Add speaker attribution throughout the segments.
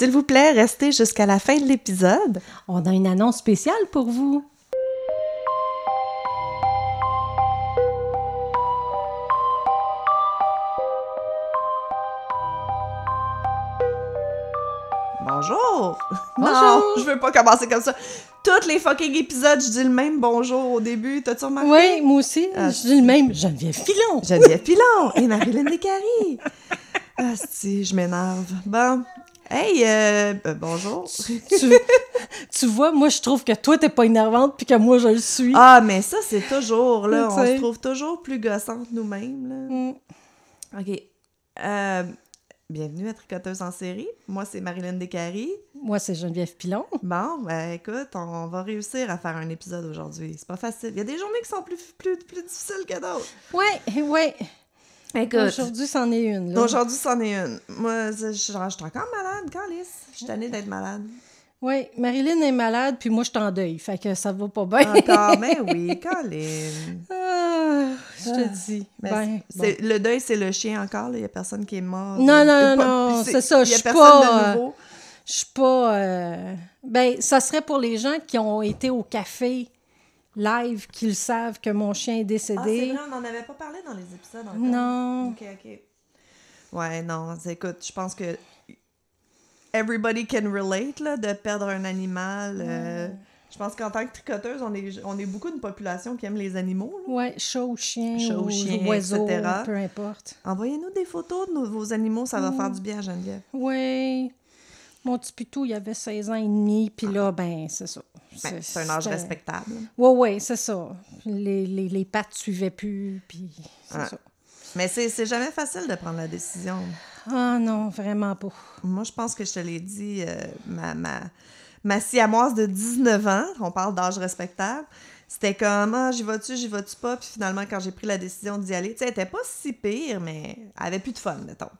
Speaker 1: S'il vous plaît, restez jusqu'à la fin de l'épisode.
Speaker 2: On a une annonce spéciale pour vous.
Speaker 1: Bonjour!
Speaker 2: Bonjour!
Speaker 1: Non, je veux pas commencer comme ça. Tous les fucking épisodes, je dis le même bonjour au début. T'as-tu remarqué?
Speaker 2: Oui, moi aussi.
Speaker 1: Ah,
Speaker 2: je dis le même. Geneviève Filon.
Speaker 1: Geneviève Pilon et Marilyn Descaries. Ah, si, je m'énerve. Bon. Hey, euh, euh, bonjour.
Speaker 2: tu, tu vois, moi, je trouve que toi, t'es pas énervante puis que moi, je le suis.
Speaker 1: Ah, mais ça, c'est toujours, là. On se trouve toujours plus gossantes nous-mêmes, là.
Speaker 2: Mm.
Speaker 1: OK. Euh, bienvenue à Tricoteuse en série. Moi, c'est Marilyn Descaries.
Speaker 2: Moi, c'est Geneviève Pilon.
Speaker 1: Bon, ben écoute, on va réussir à faire un épisode aujourd'hui. C'est pas facile. Il y a des journées qui sont plus, plus, plus difficiles que d'autres.
Speaker 2: Ouais, ouais. Aujourd'hui, c'en est une.
Speaker 1: Aujourd'hui, c'en est une. Moi, je je- je suis encore malade, Calice. Je suis tannée d'être malade.
Speaker 2: Oui, Marilyn est malade, puis moi, je suis en deuil. Fait que ça va pas bien.
Speaker 1: Encore, mais oui, Colin.
Speaker 2: Ah, je te dis.
Speaker 1: Mais
Speaker 2: Ben,
Speaker 1: c'est- Le deuil, c'est le chien encore. Il n'y a personne qui est mort.
Speaker 2: Non, non,
Speaker 1: pas-
Speaker 2: non, c'est ça, je suis pas,
Speaker 1: de nouveau.
Speaker 2: Je suis pas. euh, Ben, ça serait pour les gens qui ont été au café live, qui le savent que mon chien est
Speaker 1: Ah, c'est
Speaker 2: décédé.
Speaker 1: vrai, on n'en avait pas parlé dans les épisodes encore.
Speaker 2: non.
Speaker 1: OK, OK. Ouais, non, c'est- écoute, je pense que everybody can relate, là, de perdre un animal. euh, je pense qu'en tant que tricoteuse, on est, on est beaucoup une population qui aime les animaux. là.
Speaker 2: Ouais, chat ou chien,
Speaker 1: Chat ou chien,
Speaker 2: oiseau,
Speaker 1: etc.
Speaker 2: peu importe.
Speaker 1: Envoyez-nous des photos de nos- vos animaux, ça va faire du bien à Geneviève.
Speaker 2: Oui. Mon petit pitou, il avait 16 ans et demi, puis là, ben, c'est ça.
Speaker 1: Ben, c'est un âge respectable.
Speaker 2: Ouais, ouais, c'est ça. Les, les, les pattes suivaient plus, puis c'est
Speaker 1: Ouais.
Speaker 2: ça.
Speaker 1: Mais c'est c'est jamais facile de prendre la décision.
Speaker 2: Ah non, vraiment pas.
Speaker 1: Moi, je pense que je te l'ai dit, euh, ma, ma, ma siamoise de 19 ans, on parle d'âge respectable, c'était comme, ah, j'y vas-tu, j'y vas-tu pas, puis finalement, quand j'ai pris la décision d'y aller, tu sais, elle était pas si pire, mais elle avait plus de fun, mettons.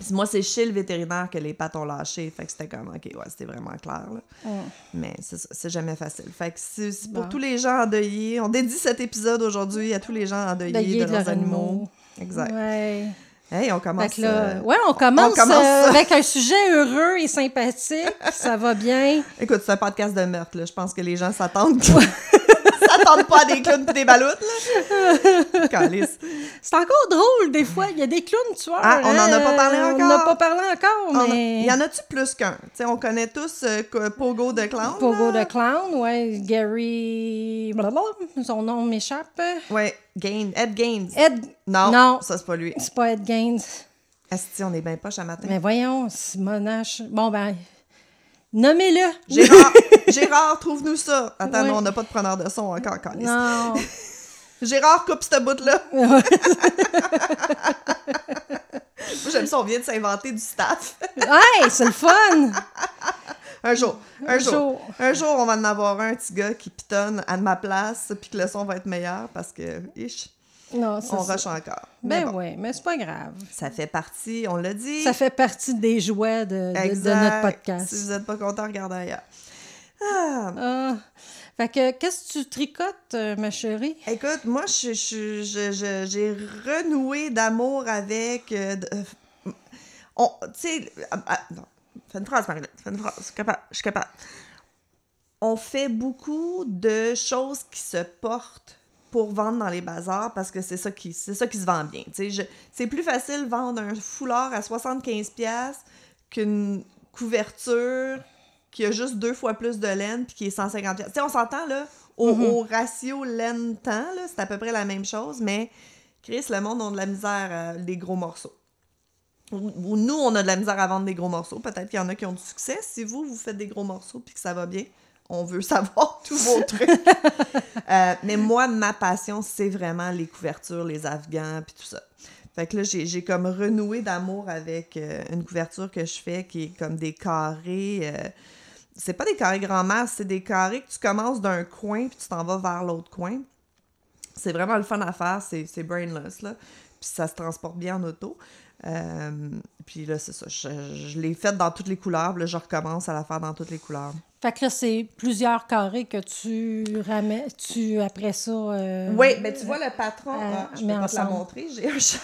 Speaker 1: Puis moi, c'est chez le vétérinaire que les pattes ont lâché, fait que c'était comme, ok, ouais, c'était vraiment clair, là. Mais c'est jamais facile. Fait que c'est pour
Speaker 2: Bon.
Speaker 1: tous les gens endeuillés, on dédie cet épisode aujourd'hui à tous les gens endeuillés de,
Speaker 2: de
Speaker 1: leurs animaux.
Speaker 2: animaux.
Speaker 1: Exact.
Speaker 2: Ouais.
Speaker 1: Hey, on commence...
Speaker 2: là,
Speaker 1: euh,
Speaker 2: ouais, on commence,
Speaker 1: on commence
Speaker 2: euh, avec un sujet heureux et sympathique. ça va bien.
Speaker 1: Écoute, c'est un podcast de meurtre, là. Je pense que les gens s'attendent. S'attendent pas à des clowns pis des baloutes, là. Calice.
Speaker 2: C'est encore drôle, des fois. Il y a des clowns tueurs.
Speaker 1: Ah, on en a pas parlé
Speaker 2: hein, On
Speaker 1: encore.
Speaker 2: n'en a pas parlé encore,
Speaker 1: a-
Speaker 2: mais...
Speaker 1: Il y en a-tu plus qu'un? Tu sais, on connaît tous euh, Pogo de clown.
Speaker 2: Pogo de clown, ouais. Gary... blablabla, son nom m'échappe.
Speaker 1: Ouais, Gaines. Ed Gaines.
Speaker 2: Ed...
Speaker 1: Non,
Speaker 2: Non.
Speaker 1: ça, c'est pas lui.
Speaker 2: C'est pas Ed Gaines.
Speaker 1: Asti, on est bien poche à matin.
Speaker 2: Mais voyons, Simonache... Bon, ben... Nommez-le.
Speaker 1: Gérard, Gérard, trouve-nous ça. Attends,
Speaker 2: Ouais.
Speaker 1: non, on n'a pas de preneur de son encore, Calice.
Speaker 2: Non.
Speaker 1: Gérard, coupe cette bout-là. Moi, j'aime ça, on vient de s'inventer du staff.
Speaker 2: hey, c'est le fun!
Speaker 1: Un jour, un,
Speaker 2: Un
Speaker 1: jour.
Speaker 2: jour.
Speaker 1: Un jour, on va en avoir un petit gars qui pitonne à ma place, puis que le son va être meilleur parce que, ish,
Speaker 2: Non,
Speaker 1: on
Speaker 2: ça.
Speaker 1: rush encore. Mais
Speaker 2: Ben
Speaker 1: bon,
Speaker 2: ouais, mais c'est pas grave.
Speaker 1: ça fait partie, on l'a dit.
Speaker 2: Ça fait partie des jouets de, de- de
Speaker 1: Exact.
Speaker 2: notre podcast.
Speaker 1: Si vous n'êtes pas content, regardez ailleurs. Ah,
Speaker 2: Ah. Fait que, qu'est-ce que tu tricotes, euh, ma chérie?
Speaker 1: écoute, moi, je- je- je- je- j'ai renoué d'amour avec. euh, euh, on, tu sais, ah, ah, non, fais une phrase, Marie. Fais une phrase. Je suis capable. Je suis capable. On fait beaucoup de choses qui se portent pour vendre dans les bazars parce que c'est ça qui c'est ça qui se vend bien. C'est plus facile vendre un foulard à 75 pièces qu'une couverture qui a juste deux fois plus de laine puis qui est 150 pièces. Tu sais, on s'entend là au, au ratio laine-temps là, c'est à peu près la même chose, mais Chris, le monde a de la misère à des gros morceaux. Ou, ou nous, on a de la misère à vendre des gros morceaux. Peut-être qu'il y en a qui ont du succès. Si vous, vous faites des gros morceaux puis que ça va bien, on veut savoir tous vos trucs. Euh, mais moi, ma passion, c'est vraiment les couvertures, les afghans, puis tout ça. Fait que là, j'ai comme renoué d'amour avec euh, une couverture que je fais qui est comme des carrés. euh, c'est pas des carrés grand-mère, c'est des carrés que tu commences d'un coin puis tu t'en vas vers l'autre coin. C'est vraiment le fun à faire, c'est c'est brainless, là. Puis ça se transporte bien en auto. Euh, puis là, c'est ça. Je, je l'ai faite dans toutes les couleurs. puis Là, je recommence à la faire dans toutes les couleurs.
Speaker 2: Fait que là, c'est plusieurs carrés que tu ramènes, tu, après ça... euh,
Speaker 1: Oui, mais tu vois le patron.
Speaker 2: euh,
Speaker 1: ah, je peux pas te la montrer. J'ai un chat.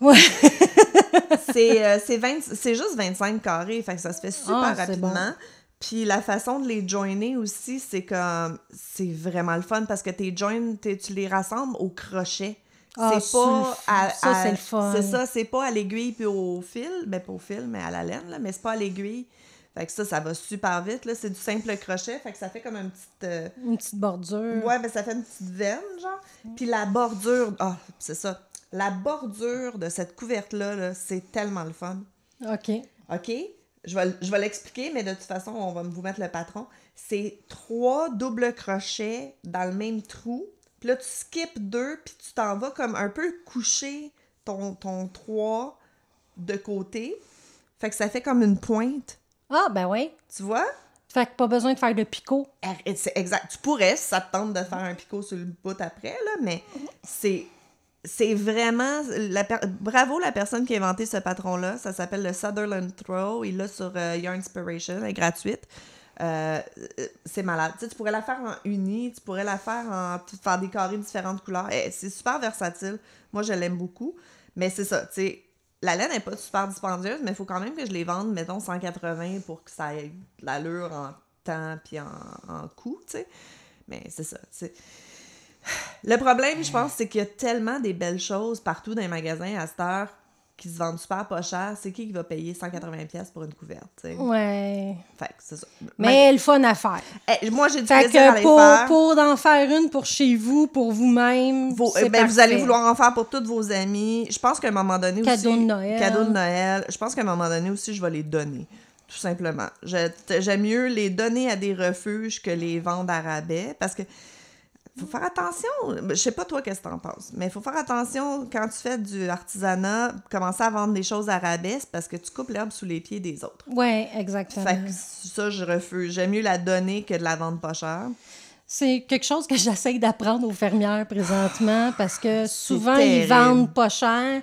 Speaker 2: Ouais.
Speaker 1: c'est euh, c'est 20 c'est juste 25 carrés, fait que ça se fait super
Speaker 2: Ah,
Speaker 1: rapidement.
Speaker 2: bon.
Speaker 1: Puis la façon de les joiner aussi, c'est comme c'est vraiment le fun parce que tes joins, tu les rassembles au crochet.
Speaker 2: Ah,
Speaker 1: c'est pas à,
Speaker 2: ça, c'est le fun.
Speaker 1: C'est ça, c'est pas à l'aiguille puis au fil, ben pas au fil, mais à la laine là, mais c'est pas à l'aiguille. Fait que ça, ça va super vite là, c'est du simple crochet, fait que ça fait comme un petit euh,
Speaker 2: Une petite bordure.
Speaker 1: Ouais, ben ça fait une petite veine, genre. Puis la bordure, ah, c'est ça. La bordure de cette couverte-là, là, c'est tellement le fun.
Speaker 2: OK.
Speaker 1: OK? Je vais, je vais l'expliquer, mais de toute façon, on va vous mettre le patron. C'est trois doubles crochets dans le même trou. Puis là, tu skips deux, puis tu t'en vas comme un peu coucher ton, ton trois de côté. Fait que ça fait comme une pointe.
Speaker 2: Ah, ben oui.
Speaker 1: Tu vois?
Speaker 2: Fait que pas besoin de faire de picot.
Speaker 1: Er- C'est exact. Tu pourrais, si ça te tente de faire un picot sur le bout après, là, mais c'est. C'est vraiment. La per- Bravo la personne qui a inventé ce patron-là. Ça s'appelle le Sutherland Throw. Il l'a sur euh, Your Inspiration. Elle est gratuite. Euh, euh, c'est malade. Tu, sais, tu pourrais la faire en uni, tu pourrais la faire en. faire des carrés de différentes couleurs. Eh, c'est super versatile. Moi, je l'aime beaucoup. Mais c'est ça, tu sais. La laine n'est pas super dispendieuse, mais il faut quand même que je les vende, mettons, 180 pour que ça ait de l'allure en temps puis en, en coût, tu sais. Mais c'est ça, tu sais. Le problème, je pense, c'est qu'il y a tellement des belles choses partout dans les magasins à cette heure qui se vendent super pas cher. C'est qui qui va payer 180$ pièces pour une couverte, tu sais?
Speaker 2: Ouais.
Speaker 1: Fait que c'est ça.
Speaker 2: Mais le fun à faire.
Speaker 1: Eh, moi, j'ai du
Speaker 2: Fait
Speaker 1: plaisir à
Speaker 2: que
Speaker 1: les
Speaker 2: pour,
Speaker 1: faire.
Speaker 2: pour en faire une pour chez vous, pour vous-même,
Speaker 1: Vos-
Speaker 2: c'est
Speaker 1: euh, ben, vous allez vouloir en faire pour tous vos amis. Je pense qu'à un moment donné
Speaker 2: Cadeau
Speaker 1: aussi...
Speaker 2: de Noël.
Speaker 1: Cadeau de Noël. Je pense qu'à un moment donné aussi, je vais les donner. Tout simplement. Je- J'aime mieux les donner à des refuges que les vendre à rabais. Parce que faut faire attention. Je sais pas toi qu'est-ce que t'en penses, mais il faut faire attention quand tu fais du artisanat, commencer à vendre des choses à rabais, parce que tu coupes l'herbe sous les pieds des autres.
Speaker 2: Ouais, exactement.
Speaker 1: Fait que ça, je refuse. J'aime mieux la donner que de la vendre pas cher.
Speaker 2: C'est quelque chose que j'essaye d'apprendre aux fermières présentement parce que souvent, ils vendent pas cher.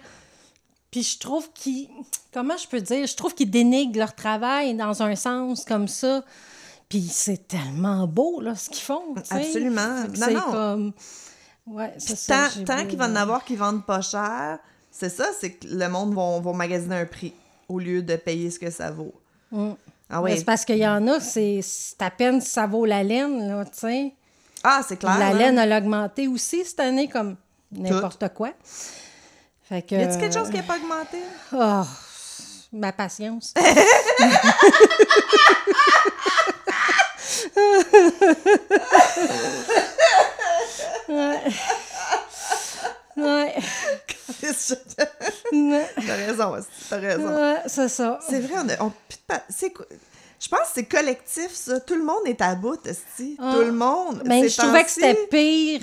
Speaker 2: Puis je trouve qu'ils. Comment je peux dire? Je trouve qu'ils dénigrent leur travail dans un sens comme ça. Puis c'est tellement beau, là, ce qu'ils font.
Speaker 1: Absolument. Non,
Speaker 2: C'est
Speaker 1: non.
Speaker 2: comme. Ouais, ça.
Speaker 1: Tant, tant
Speaker 2: beau-
Speaker 1: qu'il va en avoir qui vendent pas cher, c'est ça, c'est que le monde va, va magasiner un prix au lieu de payer ce que ça vaut.
Speaker 2: Mm.
Speaker 1: Ah oui.
Speaker 2: C'est parce qu'il y en a, c'est à peine si ça vaut la laine, là, tu sais.
Speaker 1: Ah, c'est clair.
Speaker 2: La
Speaker 1: hein?
Speaker 2: laine, elle a augmenté aussi cette année, comme n'importe quoi. Fait que...
Speaker 1: Y a-t-il quelque chose qui n'a pas augmenté?
Speaker 2: Oh, ma patience. ouais. Ouais.
Speaker 1: T'as raison, t'as raison.
Speaker 2: ouais, c'est ça.
Speaker 1: C'est vrai, on a. on- c'est quoi? Je pense que c'est collectif, ça. Tout le monde est à bout, Esti.
Speaker 2: Ah.
Speaker 1: Tout le monde.
Speaker 2: Mais
Speaker 1: Ces
Speaker 2: je trouvais que c'était pire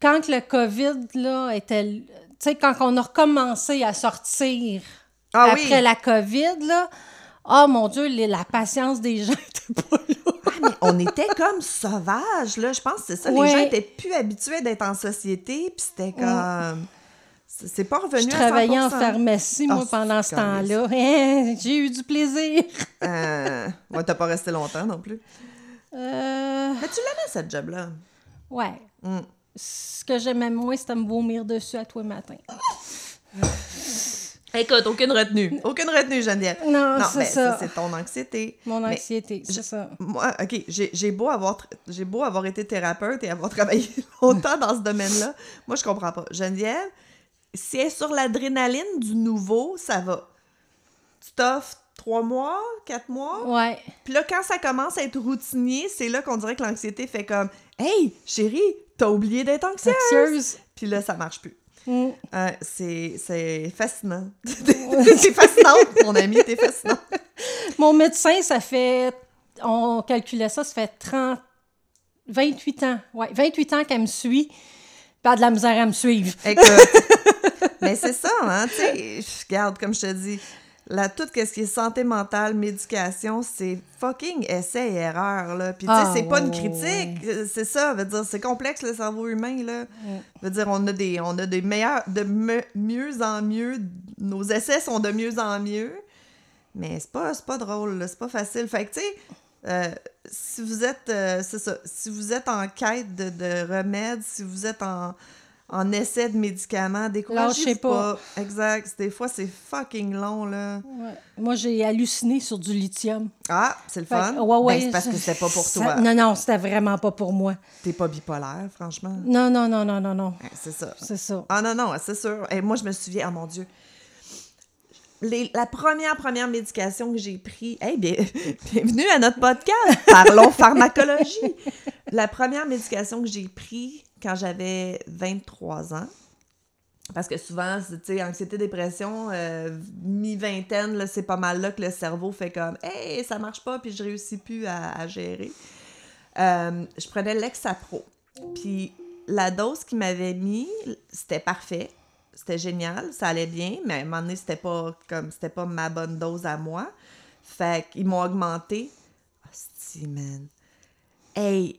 Speaker 2: quand que le COVID, là, était... Tu sais, quand on a recommencé à sortir
Speaker 1: Ah
Speaker 2: après
Speaker 1: oui.
Speaker 2: la COVID, là, oh mon Dieu, la patience des gens était pas là.
Speaker 1: Mais on était comme sauvages, là. Je pense que c'est ça.
Speaker 2: Ouais.
Speaker 1: Les gens étaient plus habitués d'être en société, puis c'était comme. C'est c'est pas revenu
Speaker 2: Je
Speaker 1: à
Speaker 2: travaillais en
Speaker 1: 100%.
Speaker 2: pharmacie, moi,
Speaker 1: Ah,
Speaker 2: pendant ce temps-là. Hein, J'ai eu du plaisir.
Speaker 1: Euh, ouais, t'as pas resté longtemps non plus.
Speaker 2: Euh,
Speaker 1: Mais tu l'aimais, cette job-là.
Speaker 2: ouais.
Speaker 1: Mm.
Speaker 2: Ce que j'aimais moins, c'était me vomir dessus à tous les matins.
Speaker 1: Écoute, aucune retenue. Aucune retenue, Geneviève.
Speaker 2: Non,
Speaker 1: non,
Speaker 2: c'est
Speaker 1: mais
Speaker 2: ça.
Speaker 1: c'est ton anxiété.
Speaker 2: Mon
Speaker 1: Mais
Speaker 2: anxiété, c'est ça.
Speaker 1: Moi, OK, j'ai j'ai beau, avoir tra- j'ai beau avoir été thérapeute et avoir travaillé longtemps dans ce domaine-là. Moi, je comprends pas. Geneviève, si elle est sur l'adrénaline du nouveau, ça va. Tu t'offres trois mois, quatre mois?
Speaker 2: Ouais.
Speaker 1: Puis là, quand ça commence à être routinier, c'est là qu'on dirait que l'anxiété fait comme Hey, chérie, t'as oublié d'être anxieuse.
Speaker 2: Anxieuse.
Speaker 1: Puis là, ça marche plus.
Speaker 2: Mm.
Speaker 1: Euh, c'est c'est fascinant. t'es fascinante, mon ami, t'es fascinante.
Speaker 2: Mon médecin, ça fait. On calculait ça, ça fait 30. 28 ans. Ouais, 28 ans qu'elle me suit. Pas de la misère à me suivre.
Speaker 1: Écoute, mais c'est ça, hein, tu sais, regarde, comme je te dis, là, tout ce qui est santé mentale, médication, c'est fucking essai et erreur, là. Puis, tu sais,
Speaker 2: Ah,
Speaker 1: c'est pas une
Speaker 2: ouais,
Speaker 1: critique, c'est ça, veut dire, c'est complexe, le cerveau humain, là. Veut dire, on a des, on a des meilleurs, de me- mieux en mieux, nos essais sont de mieux en mieux, mais c'est pas, c'est pas drôle, c'est pas facile. Fait que, tu sais, euh, si vous êtes, euh, c'est ça, si vous êtes en quête de, de remèdes, si vous êtes en, en essai de médicaments. Découragez pas.
Speaker 2: pas?
Speaker 1: Exact. Des fois, c'est fucking long, là.
Speaker 2: Ouais. Moi, j'ai halluciné sur du lithium.
Speaker 1: Ah, c'est le
Speaker 2: Fait
Speaker 1: fun.
Speaker 2: que- ouais, ouais,
Speaker 1: Ben, c'est parce que c'était pas pour
Speaker 2: ça-
Speaker 1: toi.
Speaker 2: Non, non, c'était vraiment pas pour moi.
Speaker 1: T'es pas bipolaire, franchement.
Speaker 2: Non, non, non, non, non, non.
Speaker 1: C'est ça.
Speaker 2: C'est ça.
Speaker 1: Ah non, non, c'est sûr. Et moi, je me souviens, oh mon Dieu. Les- la première, première médication que j'ai prise. Hey, bien, bienvenue à notre podcast. Parlons pharmacologie. La première médication que j'ai prise quand j'avais 23 ans. Parce que souvent, tu sais, anxiété, dépression, euh, mi-vingtaine, c'est pas mal là que le cerveau fait comme Hey, ça marche pas, puis je réussis plus à, gérer. Euh, je prenais l'Exapro. Puis la dose qu'il m'avait mis, c'était parfait. C'était génial, ça allait bien, mais à un moment donné, c'était pas comme c'était pas ma bonne dose à moi. Fait qu'ils m'ont augmenté. Hostie, man. Hey,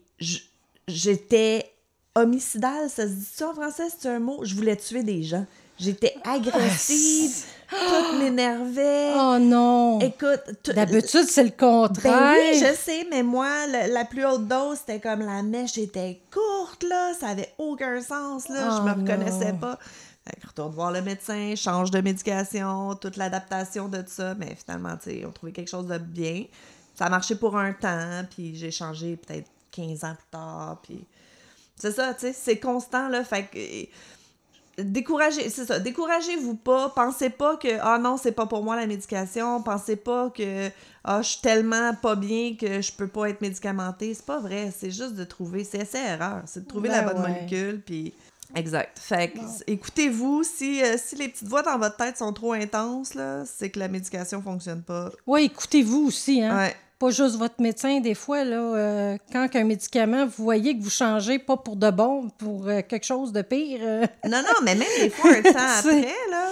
Speaker 1: j'étais homicidale, ça se dit ça en français, c'est un mot? Je voulais tuer des gens. J'étais agressive, tout m'énervait.
Speaker 2: Oh non!
Speaker 1: Écoute, tout-
Speaker 2: D'habitude, c'est le contraire.
Speaker 1: ben oui, je sais, mais moi, le- la plus haute dose, c'était comme la mèche était courte, là. Ça avait aucun sens, là. je
Speaker 2: Oh
Speaker 1: me reconnaissais
Speaker 2: non.
Speaker 1: pas. Fait que retourne voir le médecin, change de médication, toute l'adaptation de ça. Mais finalement, tu sais, on trouvait quelque chose de bien. Ça a marché pour un temps, puis j'ai changé peut-être 15 ans plus tard, puis... C'est ça, tu sais, c'est constant, là. Fait que découragez, c'est ça, découragez-vous pas, pensez pas que ah non, c'est pas pour moi la médication, pensez pas que ah je suis tellement pas bien que je peux pas être médicamenté, c'est pas vrai, c'est juste de trouver, c'est essai erreur, c'est de trouver la
Speaker 2: Ben
Speaker 1: bonne
Speaker 2: ouais.
Speaker 1: molécule puis exact. Fait que écoutez-vous si euh, si les petites voix dans votre tête sont trop intenses là, c'est que la médication fonctionne pas.
Speaker 2: Oui, écoutez-vous aussi, hein?
Speaker 1: Ouais.
Speaker 2: Pas juste votre médecin, des fois, là, euh, quand un médicament, vous voyez que vous changez pas pour de bon, pour euh, quelque chose de pire. euh,
Speaker 1: Non, non, mais même des fois, un temps après, là.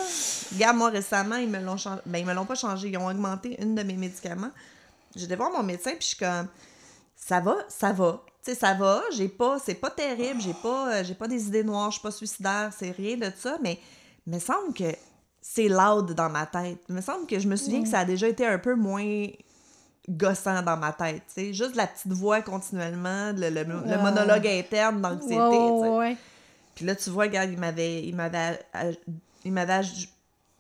Speaker 1: Regarde, moi, récemment, ils me l'ont changé. Ben, ils me l'ont pas changé. Ils ont augmenté une de mes médicaments. J'étais voir mon médecin, puis je suis comme, ça va, ça va. Tu sais, ça va. J'ai pas, c'est pas terrible. J'ai pas, j'ai pas des idées noires. Je suis pas suicidaire. C'est rien de ça. Mais il me semble que c'est loud dans ma tête. Il me semble que je me souviens que ça a déjà été un peu moins gossant dans ma tête, tu sais, juste la petite voix continuellement, le, le- le monologue interne d'anxiété,
Speaker 2: ouais.
Speaker 1: Puis là, tu vois, regarde, il m'avait, il m'avait, il m'avait aj-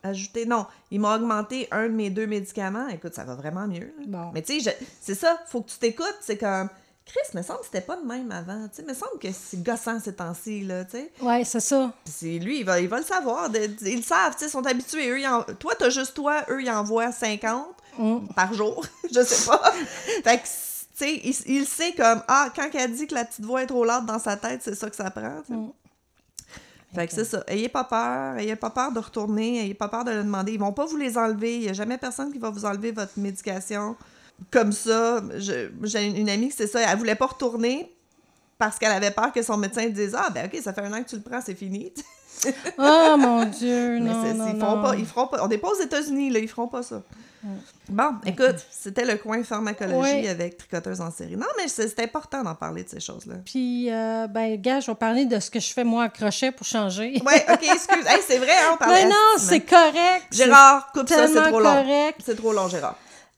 Speaker 1: ajouté, non, il m'a augmenté un de mes deux médicaments. Écoute, ça va vraiment mieux.
Speaker 2: Bon.
Speaker 1: Mais tu sais, c'est ça, faut que tu t'écoutes. C'est comme, Chris, me semble que c'était pas de même avant. Tu sais, me semble que c'est gossant ces temps-ci, là, tu sais.
Speaker 2: Ouais, c'est ça.
Speaker 1: Puis c'est lui, il va, il va le savoir. de- ils le savent, tu sais, ils sont habitués. Eux, ils en- toi, t'as juste toi, eux, ils envoient 50
Speaker 2: Mm.
Speaker 1: par jour. je sais pas. fait que, tu sais, il, il sait comme, ah, quand elle dit que la petite voix est trop lourde dans sa tête, c'est ça que ça prend.
Speaker 2: Mm.
Speaker 1: Fait que c'est ça. Ayez pas peur. Ayez pas peur de retourner. Ayez pas peur de le demander. Ils vont pas vous les enlever. Il y a jamais personne qui va vous enlever votre médication comme ça. J'ai une amie qui c'est ça. Elle voulait pas retourner parce qu'elle avait peur que son médecin dise Ah, ben ok, ça fait un an que tu le prends, c'est fini.
Speaker 2: Oh mon Dieu,
Speaker 1: Mais
Speaker 2: non, non,
Speaker 1: ils, feront pas, ils feront pas. On n'est pas aux États-Unis, là. Ils feront pas ça. Bon, écoute, c'était le coin pharmacologie
Speaker 2: Ouais.
Speaker 1: avec tricoteuse en série. Non, mais c'est important d'en parler de ces choses-là.
Speaker 2: Puis, euh, ben, gars, je vais parler de ce que je fais moi à crochet pour changer.
Speaker 1: Ouais, ok, excuse. Hey, c'est vrai, hein, on parlait
Speaker 2: Mais non, c'est correct.
Speaker 1: Gérard, coupe ça, c'est trop long.
Speaker 2: correct.
Speaker 1: C'est trop long, Gérard.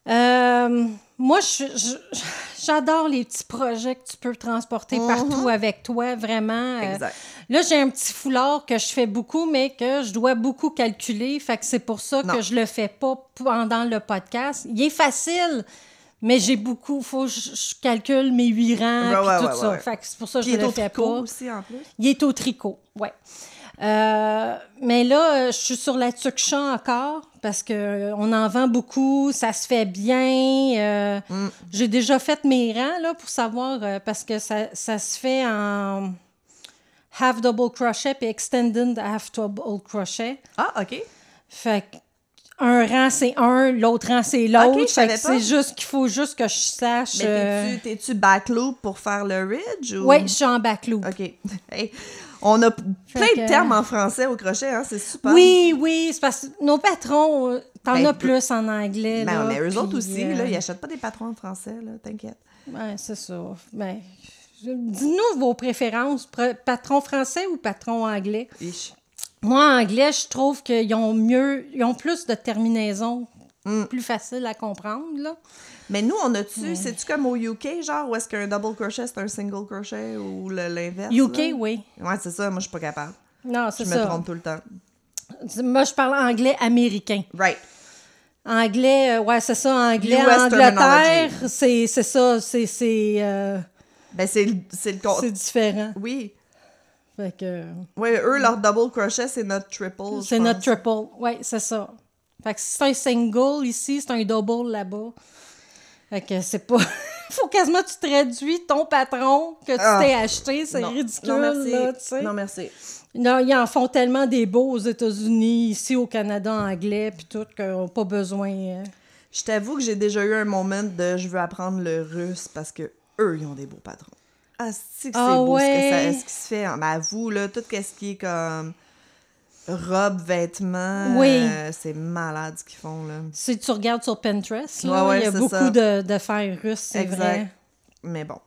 Speaker 2: Euh, moi, j'adore les petits projets que tu peux transporter partout avec toi, vraiment. Euh,
Speaker 1: Exact.
Speaker 2: là, j'ai un petit foulard que je fais beaucoup, mais que je dois beaucoup calculer. Fait que c'est pour ça
Speaker 1: Non.
Speaker 2: que je le fais pas pendant le podcast. Il est facile, mais j'ai beaucoup... faut que je, je calcule mes huit rangs
Speaker 1: Ouais, ouais,
Speaker 2: tout
Speaker 1: ouais,
Speaker 2: ça. Fait que c'est pour ça que je
Speaker 1: il est
Speaker 2: le
Speaker 1: au
Speaker 2: fais
Speaker 1: tricot
Speaker 2: pas.
Speaker 1: aussi, en plus?
Speaker 2: Il est au tricot, ouais. Euh, mais là, euh, je suis sur la tuque-champ encore parce que euh, on en vend beaucoup, ça se fait bien. euh,
Speaker 1: Mm.
Speaker 2: J'ai déjà fait mes rangs là, pour savoir euh, parce que ça, ça se fait en half double crochet puis extended half double crochet.
Speaker 1: Ah, OK.
Speaker 2: Fait que un rang c'est un, l'autre rang c'est l'autre.
Speaker 1: Ok, je
Speaker 2: fait
Speaker 1: savais
Speaker 2: que
Speaker 1: pas.
Speaker 2: c'est juste qu'il faut juste que je sache.
Speaker 1: Mais t'es-tu- backloop pour faire le ridge? Ou...
Speaker 2: Oui, je suis en back loop.
Speaker 1: OK. Hey, on a plein de termes en français au crochet, hein? C'est super.
Speaker 2: Oui, oui, c'est parce que nos patrons, euh, t'en
Speaker 1: Ben,
Speaker 2: as plus en anglais.
Speaker 1: Ben,
Speaker 2: là,
Speaker 1: mais eux
Speaker 2: puis,
Speaker 1: autres aussi,
Speaker 2: euh,
Speaker 1: là, ils achètent pas des patrons en français, là, t'inquiète.
Speaker 2: ouais, c'est ça. Ben, je- Dis-nous vos préférences, pr- patron français ou patron anglais?
Speaker 1: Ich.
Speaker 2: Moi, en anglais, je trouve qu'ils ont mieux, ils ont plus de terminaisons,
Speaker 1: Mm.
Speaker 2: plus facile à comprendre, là.
Speaker 1: Mais nous, on a-tu, c'est-tu comme au UK, genre, où est-ce qu'un double crochet, c'est un single crochet ou le- l'inverse?
Speaker 2: UK,
Speaker 1: là?
Speaker 2: oui.
Speaker 1: Ouais, c'est ça, moi, je suis pas capable.
Speaker 2: Non,
Speaker 1: Je
Speaker 2: c'est
Speaker 1: me
Speaker 2: ça.
Speaker 1: trompe tout le temps.
Speaker 2: Moi, je parle anglais américain.
Speaker 1: Right.
Speaker 2: Anglais, euh, ouais, c'est ça, anglais, Angleterre, c'est c'est ça, c'est c'est euh,
Speaker 1: Ben, c'est le, c'est le con-
Speaker 2: c'est différent.
Speaker 1: Oui.
Speaker 2: Fait que
Speaker 1: Oui, eux, leur double crochet, c'est notre triple. je
Speaker 2: c'est notre triple. Ouais, c'est ça. Fait que si c'est un single ici, c'est un double là-bas. Fait que c'est pas faut quasiment que tu traduis ton patron que tu
Speaker 1: Ah.
Speaker 2: t'es acheté, c'est ridicule
Speaker 1: Non, merci.
Speaker 2: là, tu sais.
Speaker 1: Non, merci.
Speaker 2: Non, ils en font tellement des beaux aux États-Unis, ici au Canada anglais puis tout qu'on n'a pas besoin euh,
Speaker 1: Je t'avoue que j'ai déjà eu un moment de je veux apprendre le russe parce que eux, ils ont des beaux patrons. Ah, c'est que c'est
Speaker 2: Ah
Speaker 1: beau ce, que ça-
Speaker 2: ouais?
Speaker 1: ce qui se fait. Mais avoue, là, tout ce qui est comme robe, vêtements,
Speaker 2: Oui.
Speaker 1: euh, c'est malade ce qu'ils font, là.
Speaker 2: Si tu regardes sur Pinterest, là,
Speaker 1: Ouais, ouais,
Speaker 2: il y a beaucoup
Speaker 1: ça.
Speaker 2: de, de fers russes, c'est vrai.
Speaker 1: Mais bon.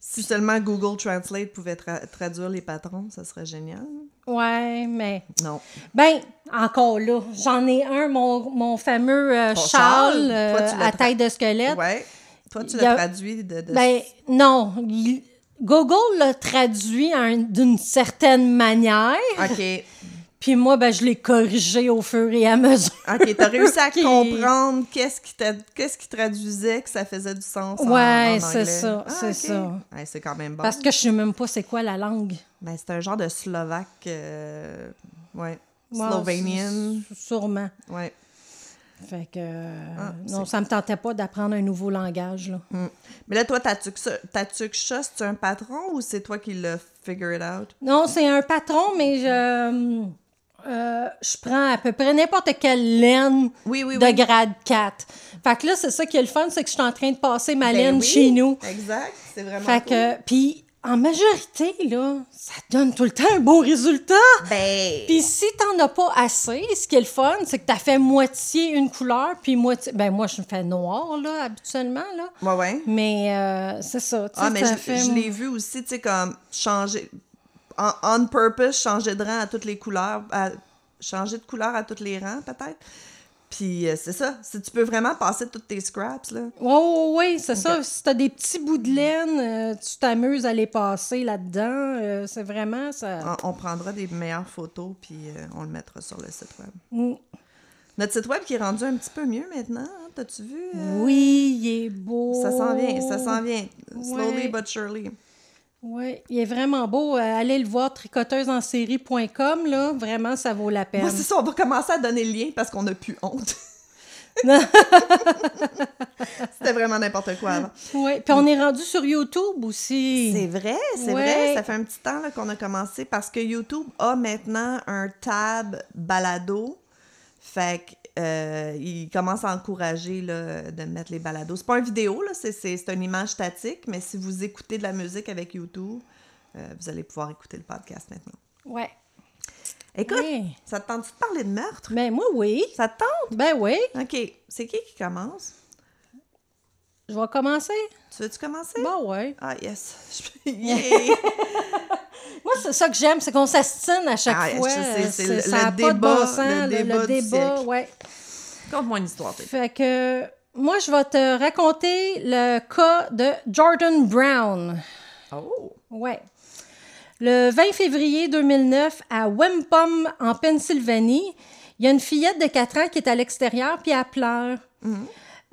Speaker 1: Si seulement Google Translate pouvait tra- traduire les patrons, ça serait génial.
Speaker 2: Ouais, mais.
Speaker 1: Non.
Speaker 2: Ben, encore là, j'en ai un, mon, mon fameux euh, châle? euh,
Speaker 1: Toi, tu l'as
Speaker 2: à taille de squelette.
Speaker 1: Ouais. Toi, tu
Speaker 2: a-
Speaker 1: l'as traduit de... de-
Speaker 2: Ben, non. il- Google l'a traduit un- d'une certaine manière,
Speaker 1: OK.
Speaker 2: Puis moi, ben, je l'ai corrigé au fur et à mesure.
Speaker 1: OK, t'as réussi à comprendre qu'est-ce qui, t'a- qu'est-ce qui traduisait, que ça faisait du sens en,
Speaker 2: Ouais, c'est ça,
Speaker 1: Ah,
Speaker 2: c'est ça.
Speaker 1: Ouais, c'est quand même bon.
Speaker 2: Parce que je sais même pas c'est quoi la langue.
Speaker 1: Ben, c'est un genre de slovaque... euh, Ouais.
Speaker 2: Ouais,
Speaker 1: Slovenian.
Speaker 2: Sûrement.
Speaker 1: Ouais.
Speaker 2: Fait que. euh,
Speaker 1: Ah,
Speaker 2: non, ça me tentait pas d'apprendre un nouveau langage, là.
Speaker 1: Mais là, toi, ta tuque chat, c'est un patron ou c'est toi qui l'as figure it out?
Speaker 2: Non, c'est un patron, mais je. Euh, je prends à peu près n'importe quelle laine
Speaker 1: Oui, oui,
Speaker 2: de
Speaker 1: oui.
Speaker 2: grade 4. Fait que là, c'est ça qui est le fun, c'est que je suis en train de passer ma
Speaker 1: Ben
Speaker 2: laine chez nous.
Speaker 1: Exact, c'est vraiment
Speaker 2: Fait
Speaker 1: cool.
Speaker 2: que, puis en majorité, là, ça donne tout le temps un beau résultat.
Speaker 1: Ben...
Speaker 2: Puis si t'en as pas assez, ce qui est le fun, c'est que t'as fait moitié une couleur, puis moitié... Ben moi, je fais noir, là, habituellement, là.
Speaker 1: Ouais, ouais.
Speaker 2: Mais euh, c'est ça,
Speaker 1: Ah, mais je,
Speaker 2: fait-
Speaker 1: je l'ai vu aussi, tu sais, comme changer... On purpose, changer de rang à toutes les couleurs, à- changer de couleur à tous les rangs, peut-être. Puis euh, c'est ça, si tu peux vraiment passer toutes tes scraps, là.
Speaker 2: Oui, oui, oui, c'est ça. Si t'as des petits bouts de laine, euh, tu t'amuses à les passer là-dedans. euh, c'est vraiment ça.
Speaker 1: On, on prendra des meilleures photos, puis on le mettra sur le site web.
Speaker 2: Mm.
Speaker 1: Notre site web qui est rendu un petit peu mieux maintenant, hein, t'as-tu vu?
Speaker 2: Oui, il est beau.
Speaker 1: Ça s'en vient, ça s'en vient. Slowly but surely.
Speaker 2: Oui, il est vraiment beau. Euh, allez le voir, tricoteusesensérie.com, là. Vraiment, ça vaut la peine.
Speaker 1: Moi, c'est ça, on va commencer à donner le lien parce qu'on n'a plus honte.
Speaker 2: Non.
Speaker 1: C'était vraiment n'importe quoi avant.
Speaker 2: Oui, puis on est rendu sur YouTube aussi.
Speaker 1: C'est vrai, c'est
Speaker 2: Ouais.
Speaker 1: vrai. Ça fait un petit temps là, qu'on a commencé parce que YouTube a maintenant un tab balado. Fait que, euh, il commence à encourager là, de mettre les balados. C'est pas une vidéo, là, c'est, c'est, c'est une image statique, mais si vous écoutez de la musique avec YouTube, euh, vous allez pouvoir écouter le podcast maintenant.
Speaker 2: Ouais.
Speaker 1: Écoute, ça te tente-tu de parler de meurtre?
Speaker 2: Ben moi, oui.
Speaker 1: Ça te tente?
Speaker 2: Ben oui.
Speaker 1: OK. C'est qui qui commence?
Speaker 2: Je vais commencer?
Speaker 1: Tu veux-tu commencer?
Speaker 2: Ben ouais.
Speaker 1: Ah, yes. Yeah.
Speaker 2: Moi, c'est ça que j'aime, c'est qu'on s'astine à chaque
Speaker 1: Ah,
Speaker 2: fois.
Speaker 1: je sais, c'est
Speaker 2: C'est-
Speaker 1: le-
Speaker 2: ça
Speaker 1: le
Speaker 2: a pas de
Speaker 1: débat-
Speaker 2: bon sens,
Speaker 1: le
Speaker 2: le,
Speaker 1: débat
Speaker 2: le débat, ouais.
Speaker 1: Conte-moi une histoire, t'es.
Speaker 2: Fait que moi, je vais te raconter le cas de Jordan Brown.
Speaker 1: Oh!
Speaker 2: Ouais. Le 20 février 2009, à Wampum, en Pennsylvanie, il y a une fillette de 4 ans qui est à l'extérieur, puis elle pleure.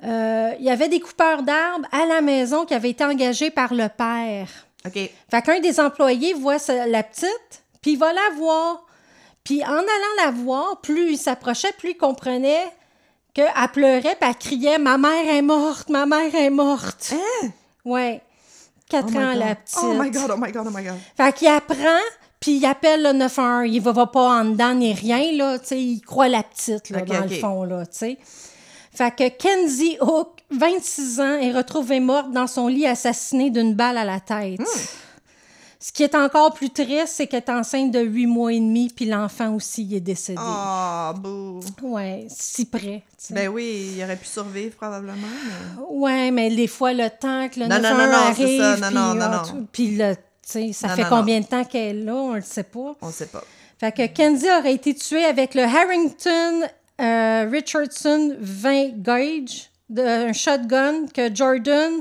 Speaker 2: Euh, il y avait des coupeurs d'arbres à la maison qui avaient été engagés par le père.
Speaker 1: OK.
Speaker 2: Fait qu'un des employés voit la petite, puis il va la voir. Puis en allant la voir, plus il s'approchait, plus il comprenait qu'elle pleurait, puis elle criait « Ma mère est morte, ma mère est morte
Speaker 1: Hein?
Speaker 2: Ouais. Quatre
Speaker 1: Oh
Speaker 2: ans, la petite.
Speaker 1: Oh my God, oh my God, oh my God.
Speaker 2: Fait qu'il apprend, puis il appelle le 911. Il va, va pas en dedans ni rien, là. Tu sais, il croit la petite, là, dans le fond, là, tu sais. Fait que Kenzie Hook, 26 ans, est retrouvée morte dans son lit, assassinée d'une balle à la tête.
Speaker 1: Hmm.
Speaker 2: Ce qui est encore plus triste, c'est qu'elle est enceinte de 8 mois et demi, puis l'enfant aussi il est décédé.
Speaker 1: Oh, boo.
Speaker 2: Ouais, si près.
Speaker 1: Ben oui, il aurait pu survivre probablement, mais...
Speaker 2: Ouais, mais des fois, le temps que le
Speaker 1: Non, non,
Speaker 2: 911
Speaker 1: non, non, c'est
Speaker 2: arrive,
Speaker 1: ça. Non,
Speaker 2: puis,
Speaker 1: non, non,
Speaker 2: ah,
Speaker 1: non.
Speaker 2: puis le, ça
Speaker 1: Non,
Speaker 2: fait
Speaker 1: non,
Speaker 2: combien de temps qu'elle est là, on le sait pas.
Speaker 1: On sait pas.
Speaker 2: Fait que Kenzie aurait été tuée avec le Harrington euh, Richardson 20 gauge, de, un shotgun que Jordan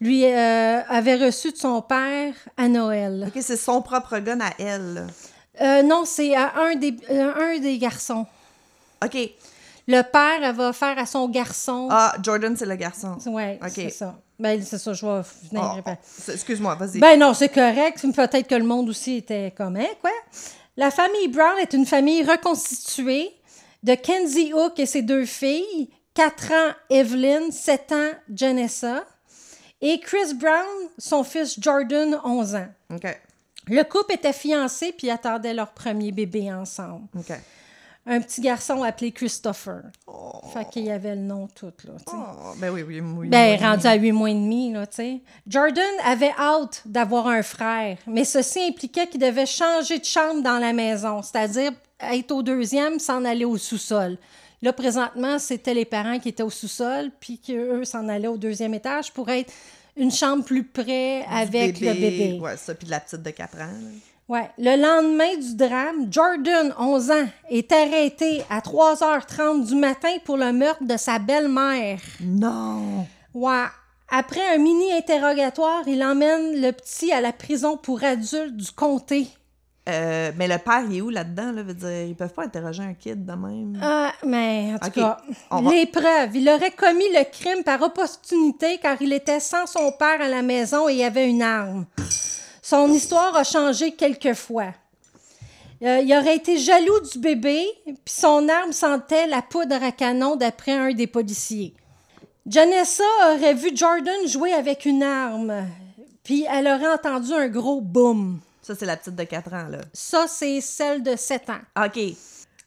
Speaker 2: lui euh, avait reçu de son père à Noël.
Speaker 1: OK, c'est son propre gun à elle.
Speaker 2: Euh, non, c'est à un des, un des garçons.
Speaker 1: OK.
Speaker 2: Le père, elle va faire à son garçon.
Speaker 1: Ah, Jordan, c'est le garçon.
Speaker 2: ouais,
Speaker 1: ok.
Speaker 2: c'est ça. Ben, c'est ça, je vais venir répéter.
Speaker 1: ah, Excuse-moi, vas-y.
Speaker 2: Ben non, c'est correct. Peut-être que le monde aussi était comme, hein, quoi? La famille Brown est une famille reconstituée de Kenzie Hook et ses deux filles, 4 ans Evelyn, 7 ans Janessa, et Chris Brown, son fils Jordan, 11 ans.
Speaker 1: OK.
Speaker 2: Le couple était fiancé puis attendait leur premier bébé ensemble.
Speaker 1: OK.
Speaker 2: Un petit garçon appelé Christopher. Fait qu'il y avait le nom tout, là.
Speaker 1: Oh, ben oui, oui, oui.
Speaker 2: Ben,
Speaker 1: oui.
Speaker 2: rendu à huit mois et demi, là. Jordan avait hâte d'avoir un frère, mais ceci impliquait qu'il devait changer de chambre dans la maison, c'est-à-dire être au deuxième, s'en aller au sous-sol. Là, présentement, c'était les parents qui étaient au sous-sol, puis qu'eux s'en allaient au deuxième étage pour être une chambre plus près avec le bébé.
Speaker 1: Ouais, ça, puis de la petite de 4 ans. là.
Speaker 2: Ouais. Le lendemain du drame, Jordan, 11 ans, est arrêté à 3h30 du matin pour le meurtre de sa belle-mère.
Speaker 1: Non!
Speaker 2: Ouais. Après un mini-interrogatoire, il emmène le petit à la prison pour adultes du comté.
Speaker 1: Euh, mais le père, il est où là-dedans? Là? Veut dire, ils peuvent pas interroger un kid de même?
Speaker 2: Ah, mais en tout cas,
Speaker 1: va-
Speaker 2: les preuves. Il aurait commis le crime par opportunité car il était sans son père à la maison et il avait une arme. Son histoire a changé quelques fois. Euh, il aurait été jaloux du bébé, puis son arme sentait la poudre à canon d'après un des policiers. Janessa aurait vu Jordan jouer avec une arme, puis elle aurait entendu un gros boom.
Speaker 1: Ça, c'est la petite de 4 ans, là.
Speaker 2: Ça, c'est celle de 7 ans.
Speaker 1: OK.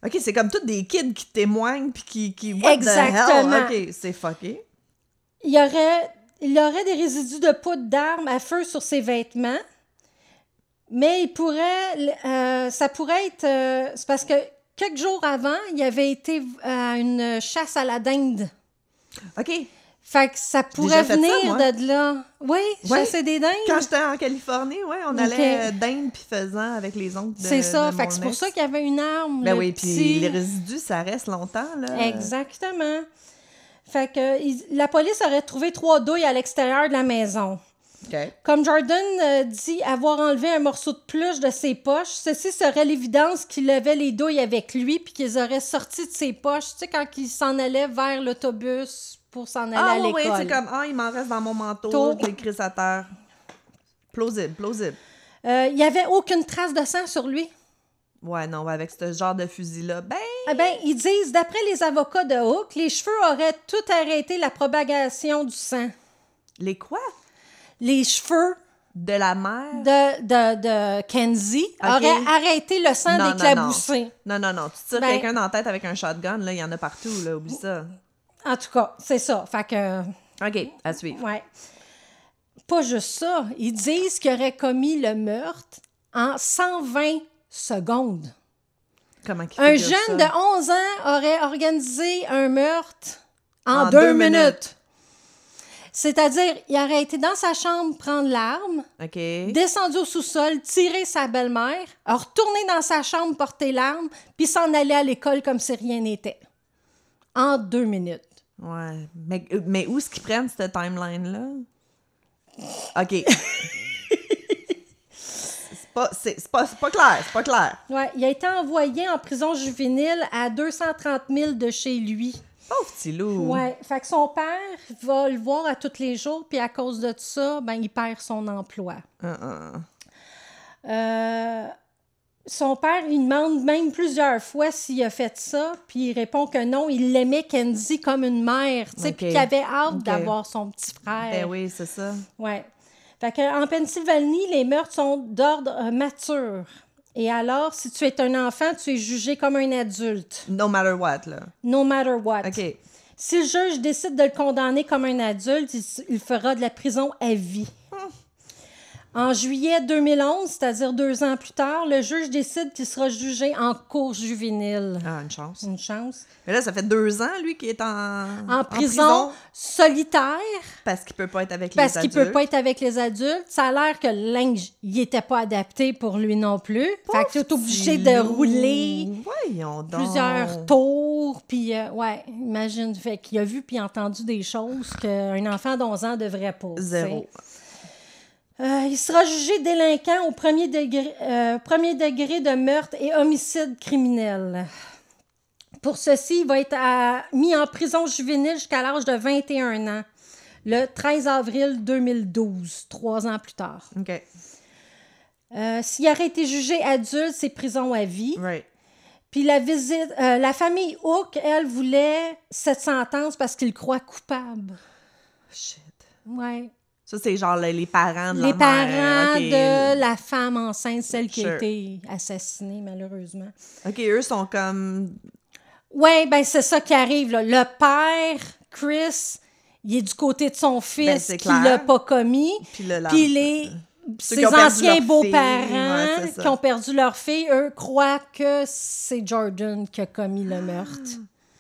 Speaker 1: OK, c'est comme tous des kids qui témoignent puis qui, qui... What
Speaker 2: Exactement.
Speaker 1: the hell? OK, c'est fucké.
Speaker 2: Il y aurait, il y aurait des résidus de poudre d'arme à feu sur ses vêtements, mais il pourrait, euh, ça pourrait être, euh, c'est parce que quelques jours avant, il avait été à une chasse à la dinde.
Speaker 1: OK.
Speaker 2: Fait que ça pourrait
Speaker 1: ça,
Speaker 2: venir
Speaker 1: moi.
Speaker 2: de là. Oui,
Speaker 1: Ouais.
Speaker 2: chasser des dindes.
Speaker 1: Quand j'étais en Californie, ouais, on allait euh, d'Inde puis faisant avec les oncles de
Speaker 2: C'est ça.
Speaker 1: de
Speaker 2: Fait que c'est pour ça qu'il y avait une arme.
Speaker 1: Ben
Speaker 2: le
Speaker 1: oui, puis les résidus, ça reste longtemps, là.
Speaker 2: Exactement. Fait que il- la police aurait trouvé trois douilles à l'extérieur de la maison. Comme Jordan euh, dit avoir enlevé un morceau de peluche de ses poches, ceci serait l'évidence qu'il avait les douilles avec lui puis qu'ils auraient sorti de ses poches, tu sais, quand il s'en allait vers l'autobus pour s'en aller
Speaker 1: Ah
Speaker 2: à
Speaker 1: oui, oui,
Speaker 2: l'école.
Speaker 1: c'est comme, ah, il m'en reste dans mon manteau,
Speaker 2: Tôt.
Speaker 1: je l'écris à terre. Plausible, plausible.
Speaker 2: Euh, il n'y avait aucune trace de sang sur lui.
Speaker 1: Ouais, non, avec ce genre de fusil-là, ben,
Speaker 2: Eh ben, ils disent, d'après les avocats de Hook, les cheveux auraient tout arrêté la propagation du sang.
Speaker 1: les quoi?
Speaker 2: Les cheveux
Speaker 1: De la mer?
Speaker 2: de, de, de Kenzie
Speaker 1: Ok.
Speaker 2: auraient arrêté le sang
Speaker 1: Non, non,
Speaker 2: d'éclabousser.
Speaker 1: Non, non, non. Tu tires
Speaker 2: Ben-
Speaker 1: quelqu'un dans la tête avec un shotgun, là, il y en a partout, là, oublie ça.
Speaker 2: En tout cas, c'est ça. Fait que,
Speaker 1: OK, à suivre.
Speaker 2: ouais. Pas juste ça. Ils disent qu'il aurait commis le meurtre en 120 secondes.
Speaker 1: Comment
Speaker 2: Un jeune
Speaker 1: ça?
Speaker 2: de 11 ans aurait organisé un meurtre en,
Speaker 1: En
Speaker 2: deux,
Speaker 1: deux
Speaker 2: minutes.
Speaker 1: minutes.
Speaker 2: C'est-à-dire, il aurait été dans sa chambre prendre l'arme, descendu au sous-sol, tiré sa belle-mère, retourné dans sa chambre porter l'arme, puis s'en aller à l'école comme si rien n'était. En deux minutes.
Speaker 1: Ouais. Mais, euh, mais où est-ce qu'ils prennent cette timeline-là? OK. c'est pas, c'est, c'est pas, c'est pas clair, c'est pas clair.
Speaker 2: Ouais, il a été envoyé en prison juvénile à 230 000 de chez lui.
Speaker 1: Pauvre petit loup.
Speaker 2: Ouais, fait que son père va le voir à tous les jours, puis à cause de ça, ben, il perd son emploi.
Speaker 1: Hein.
Speaker 2: Euh, son père, il demande même plusieurs fois s'il a fait ça, puis il répond que non, il l'aimait Kenzie comme une mère, tu sais, puis
Speaker 1: Ok.
Speaker 2: qu'il avait hâte d'avoir son petit frère.
Speaker 1: Ben oui, c'est ça.
Speaker 2: Ouais. Fait que, en Pennsylvanie, les meurtres sont d'ordre euh, mature. Et alors, si tu es un enfant, tu es jugé comme un adulte,
Speaker 1: No matter what, là.
Speaker 2: no matter what.
Speaker 1: OK.
Speaker 2: Si le juge décide de le condamner comme un adulte, il, il fera de la prison à vie. En juillet 2011, c'est-à-dire deux ans plus tard, le juge décide qu'il sera jugé en cour juvénile.
Speaker 1: Ah, une chance.
Speaker 2: Une chance.
Speaker 1: Mais là, ça fait deux ans, lui, qu'il est en,
Speaker 2: En, prison, solitaire,
Speaker 1: parce qu'il peut pas être avec
Speaker 2: parce
Speaker 1: les
Speaker 2: qu'il
Speaker 1: adultes.
Speaker 2: peut pas être avec les adultes. Ça a l'air que le linge, il était pas adapté pour lui non plus. fait que tu es obligé de rouler
Speaker 1: donc.
Speaker 2: plusieurs tours. Puis, euh, ouais, imagine. Fait qu'il a vu puis entendu des choses qu'un enfant d'11 ans devrait pas. sais. Euh, il sera jugé délinquant au premier degré, euh, premier degré de meurtre et homicide criminel. Pour ceci, il va être à- mis en prison juvénile jusqu'à l'âge de 21 ans, le 13 avril 2012, trois ans plus tard.
Speaker 1: OK.
Speaker 2: Euh, S'il aurait été jugé adulte, c'est prison à vie.
Speaker 1: Right.
Speaker 2: Puis la visite, la famille Hook, elle, voulait cette sentence parce qu'il croit coupable.
Speaker 1: Shit.
Speaker 2: Ouais.
Speaker 1: Ça, c'est genre les, les parents de
Speaker 2: Les
Speaker 1: la
Speaker 2: parents
Speaker 1: mère. OK.
Speaker 2: de la femme enceinte, celle qui a été assassinée, malheureusement.
Speaker 1: OK, eux sont comme...
Speaker 2: Ouais, ben c'est ça qui arrive. Là. Le père, Chris, il est du côté de son
Speaker 1: Ben,
Speaker 2: fils
Speaker 1: c'est
Speaker 2: qui l'a pas commis.
Speaker 1: Puis la-
Speaker 2: Puis les,
Speaker 1: Ceux
Speaker 2: ses anciens beaux-parents
Speaker 1: ouais,
Speaker 2: qui ont perdu leur fille, eux, croient que c'est Jordan qui a commis le meurtre.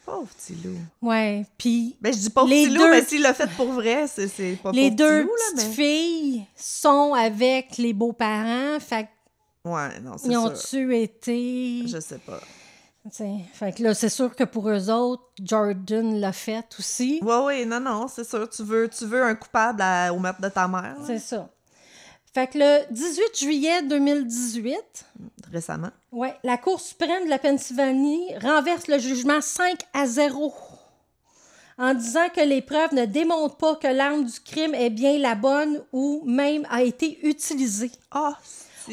Speaker 1: Pauvre petit loup.
Speaker 2: Ouais, puis
Speaker 1: Ben, je dis pauvre petit loup,
Speaker 2: deux-
Speaker 1: mais s'il l'a fait pour vrai, c'est c'est pas
Speaker 2: les
Speaker 1: pauvre
Speaker 2: deux
Speaker 1: loup, là,
Speaker 2: petites
Speaker 1: mais...
Speaker 2: filles sont avec les beaux-parents, fait
Speaker 1: Ouais, non, c'est sûr.
Speaker 2: ont-tu été...
Speaker 1: Je sais pas.
Speaker 2: T'sais, Fait que là, c'est sûr que pour eux autres, Jordan l'a fait aussi.
Speaker 1: Ouais, ouais, non, non, c'est sûr. Tu veux, tu veux un coupable à- au meurtre de ta mère,
Speaker 2: C'est ça. Fait que le 18 juillet 2018,
Speaker 1: récemment.
Speaker 2: ouais, la Cour suprême de la Pennsylvanie renverse le jugement 5 à 0 en disant que les preuves ne démontrent pas que l'arme du crime est bien la bonne ou même a été utilisée.
Speaker 1: Ah.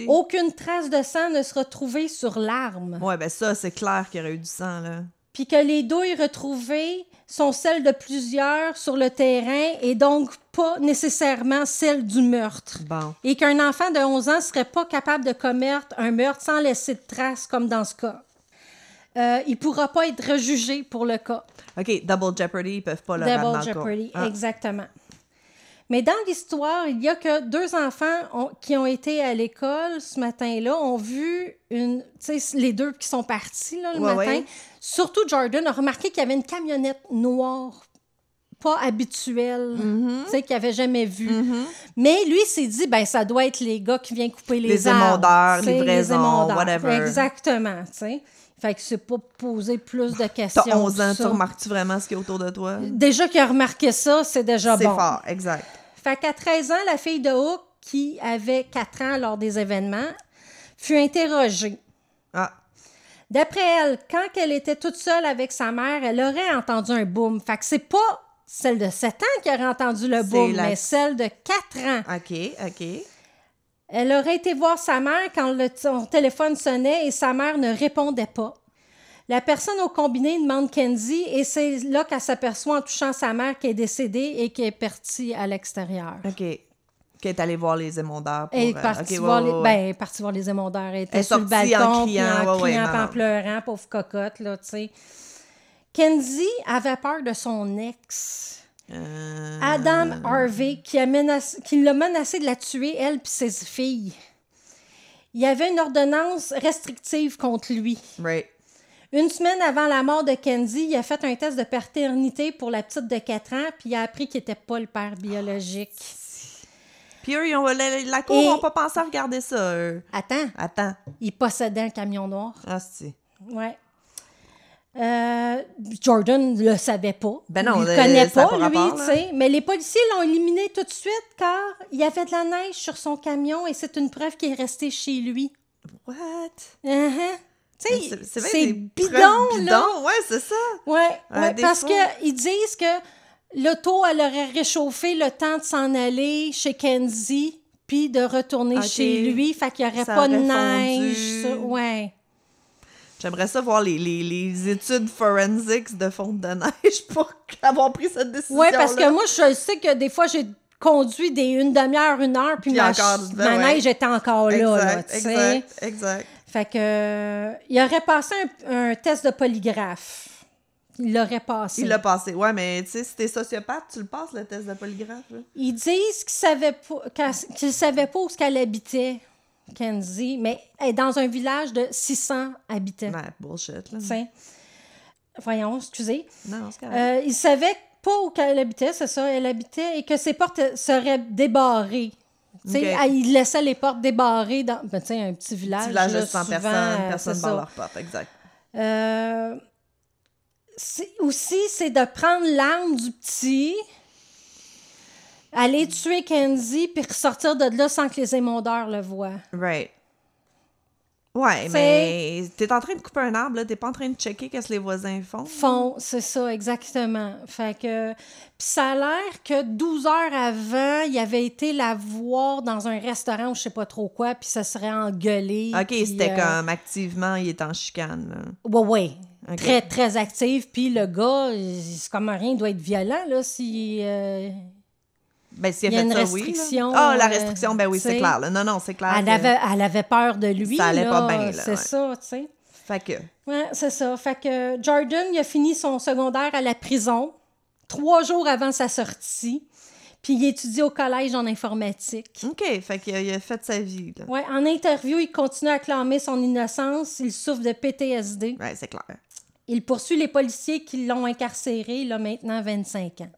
Speaker 2: Aucune trace de sang ne sera trouvée sur l'arme.
Speaker 1: Ouais, ben ça, c'est clair qu'il y aurait eu du sang, là.
Speaker 2: Puis que les douilles retrouvées sont celles de plusieurs sur le terrain et donc pas nécessairement celles du meurtre.
Speaker 1: Bon.
Speaker 2: Et qu'un enfant de 11 ans serait pas capable de commettre un meurtre sans laisser de traces, comme dans ce cas. Euh, il pourra pas être rejugé pour le cas.
Speaker 1: OK, Double Jeopardy, ils peuvent pas le
Speaker 2: Double. Jeopardy,
Speaker 1: Ah,
Speaker 2: exactement. Mais dans l'histoire, il y a que deux enfants ont- qui ont été à l'école ce matin-là ont vu une. Les deux qui sont partis là, le
Speaker 1: Ouais,
Speaker 2: matin.
Speaker 1: ouais.
Speaker 2: Surtout Jordan a remarqué qu'il y avait une camionnette noire pas habituelle,
Speaker 1: Mm-hmm.
Speaker 2: qu'il n'avait jamais vue. Mais lui s'est dit, ben ça doit être les gars qui viennent couper les,
Speaker 1: Les
Speaker 2: arbres,
Speaker 1: émondeurs,
Speaker 2: sais, les émondeurs.
Speaker 1: whatever.
Speaker 2: Exactement, tu sais. Fait que c'est pas poser plus de questions.
Speaker 1: T'as 11 ans, tu remarques-tu vraiment ce qu'il y a autour de toi?
Speaker 2: Déjà qu'il a remarqué ça, c'est déjà
Speaker 1: C'est
Speaker 2: bon.
Speaker 1: fort, exact.
Speaker 2: Fait qu'à 13 ans, la fille de Hook, qui avait 4 ans lors des événements, fut interrogée.
Speaker 1: Ah,
Speaker 2: D'après elle, quand elle était toute seule avec sa mère, elle aurait entendu un boom. Fait que c'est pas celle de 7 ans qui aurait entendu le
Speaker 1: C'est
Speaker 2: boom,
Speaker 1: la-
Speaker 2: mais celle de 4 ans.
Speaker 1: OK, OK.
Speaker 2: Elle aurait été voir sa mère quand le son téléphone sonnait et sa mère ne répondait pas. La personne au combiné demande Kenzie et c'est là qu'elle s'aperçoit en touchant sa mère qu'elle est décédée et qu'elle est partie à l'extérieur.
Speaker 1: OK. Qui est allé voir les émondeurs pour...
Speaker 2: Elle est
Speaker 1: euh,
Speaker 2: partie voir,
Speaker 1: ouais,
Speaker 2: ben, partie voir les émondeurs. Elle était
Speaker 1: Elle
Speaker 2: sur le
Speaker 1: en
Speaker 2: balcon, puis en criant, puis en pleurant, pauvre cocotte, là, tu sais. Kenzie avait peur de son ex,
Speaker 1: Euh,
Speaker 2: Adam Harvey, qui, menacé- l'a menacé de la tuer, elle puis ses filles. Il y avait une ordonnance restrictive contre lui.
Speaker 1: Right.
Speaker 2: Une semaine avant la mort de Kenzie, il a fait un test de paternité pour la petite de 4 ans, puis il a appris qu'il n'était pas le père biologique.
Speaker 1: Puis eux, ils ont, la, la cour
Speaker 2: Et-
Speaker 1: n'ont pas pensé à regarder ça, eux.
Speaker 2: Attends,
Speaker 1: Attends.
Speaker 2: il possédait un camion noir.
Speaker 1: Ah, si.
Speaker 2: Ouais. Euh, Jordan ne le savait pas.
Speaker 1: Ben non,
Speaker 2: il le
Speaker 1: euh,
Speaker 2: connaît pas,
Speaker 1: pas
Speaker 2: lui, tu sais. Mais les policiers l'ont éliminé tout de suite car il y avait de la neige sur son camion et c'est une preuve qu'il est resté chez lui.
Speaker 1: What?
Speaker 2: Uh-huh. Tu sais,
Speaker 1: C'est-
Speaker 2: bidon, là.
Speaker 1: bidons, Ouais, c'est ça.
Speaker 2: Ouais, ouais, parce qu'ils disent que l'auto, elle aurait réchauffé le temps de s'en aller chez Kenzie puis de retourner chez lui. Fait qu'il n'y aurait
Speaker 1: Ça
Speaker 2: pas de neige. ça- Ouais.
Speaker 1: J'aimerais ça voir les, les, les études forensics de fonte de neige pour avoir pris cette décision
Speaker 2: Oui, parce que moi, je sais que des fois, j'ai conduit des une demi-heure, une heure, puis
Speaker 1: Puis
Speaker 2: ma,
Speaker 1: encore,
Speaker 2: ch- ma
Speaker 1: ouais.
Speaker 2: neige était encore là, là,
Speaker 1: Exact, exact.
Speaker 2: Fait que, euh, il aurait passé un, un test de polygraphe. Il l'aurait passé.
Speaker 1: Il l'a passé. Ouais, mais tu sais, si t'es sociopathe, tu le passes, le test de polygraphe. là.
Speaker 2: Ils disent qu'ils savaient pas, qu'ils savaient pas où ce qu'elle habitait, Kenzie, mais elle est dans un village de 600 habitants.
Speaker 1: Ouais, bullshit, là.
Speaker 2: Voyons, excusez.
Speaker 1: Non, c'est.
Speaker 2: Euh, ils savaient pas où qu'elle habitait, c'est ça, elle habitait, et que ses portes seraient débarrées. Elle- ils laissaient les portes débarrées dans ben, un petit village.
Speaker 1: Petit village de
Speaker 2: là,
Speaker 1: 100
Speaker 2: souvent,
Speaker 1: personnes, personne barre
Speaker 2: ça.
Speaker 1: leur porte, exact.
Speaker 2: Euh, aussi, c'est de prendre l'arme du petit. Aller tuer Kenzie puis ressortir de là sans que les émondeurs le voient.
Speaker 1: Right. Ouais, mais t'es en train de couper un arbre, là. T'es pas en train de checker qu'est-ce que les voisins font.
Speaker 2: Font, c'est ça, exactement. Fait que. Puis ça a l'air que 12 heures avant, il avait été la voir dans un restaurant ou je sais pas trop quoi, puis ça serait engueulé.
Speaker 1: Ok, c'était
Speaker 2: euh,
Speaker 1: comme activement, il est en chicane, là.
Speaker 2: Ouais, ouais. Très, très actif. Puis le gars, c'est comme rien, il doit être violent, là, si. euh,
Speaker 1: Ben, s'il
Speaker 2: Il y
Speaker 1: a fait
Speaker 2: une
Speaker 1: ça,
Speaker 2: restriction,
Speaker 1: oui. Ah, la
Speaker 2: euh,
Speaker 1: restriction, ben oui, c'est clair. Là. Non, non, c'est clair.
Speaker 2: elle,
Speaker 1: que-
Speaker 2: avait, elle avait peur de lui.
Speaker 1: Ça allait
Speaker 2: là,
Speaker 1: pas bien, là,
Speaker 2: C'est
Speaker 1: ouais.
Speaker 2: ça, tu sais.
Speaker 1: Fait que.
Speaker 2: Ouais, c'est ça. Fait que Jordan, il a fini son secondaire à la prison, trois jours avant sa sortie. Puis il étudie au collège en informatique.
Speaker 1: OK, fait qu'il a, il a fait sa vie, là.
Speaker 2: Ouais, en interview, il continue à clamer son innocence. Il souffre de PTSD.
Speaker 1: Ouais, c'est clair.
Speaker 2: Il poursuit les policiers qui l'ont incarcéré, il a maintenant 25 ans.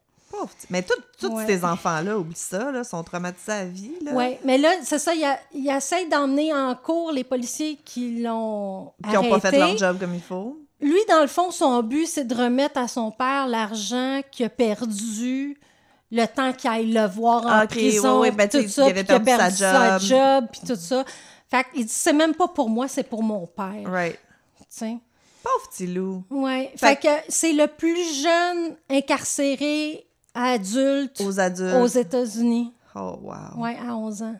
Speaker 1: Mais tous
Speaker 2: Ouais.
Speaker 1: ces enfants-là, oublie ça, là, sont traumatisés à vie.
Speaker 2: Oui, mais là, c'est ça, il, il essaie d'emmener en cours les policiers qui l'ont
Speaker 1: Qui n'ont pas fait leur job comme il faut.
Speaker 2: Lui, dans le fond, son but, c'est de remettre à son père l'argent qu'il a perdu le temps qu'il aille le voir en
Speaker 1: Ah,
Speaker 2: prison,
Speaker 1: ouais, ouais, ben,
Speaker 2: tout ça,
Speaker 1: il avait
Speaker 2: puis qu'il a
Speaker 1: perdu sa
Speaker 2: perdu sa
Speaker 1: job.
Speaker 2: puis tout ça. Fait qu'il dit, c'est même pas pour moi, c'est pour mon père.
Speaker 1: Right.
Speaker 2: tu sais.
Speaker 1: Pauvre petit loup.
Speaker 2: Ouais.
Speaker 1: Fait
Speaker 2: Fait, que c'est le plus jeune incarcéré adulte
Speaker 1: Aux adultes.
Speaker 2: aux États-Unis.
Speaker 1: Oh, wow.
Speaker 2: Ouais, à 11 ans.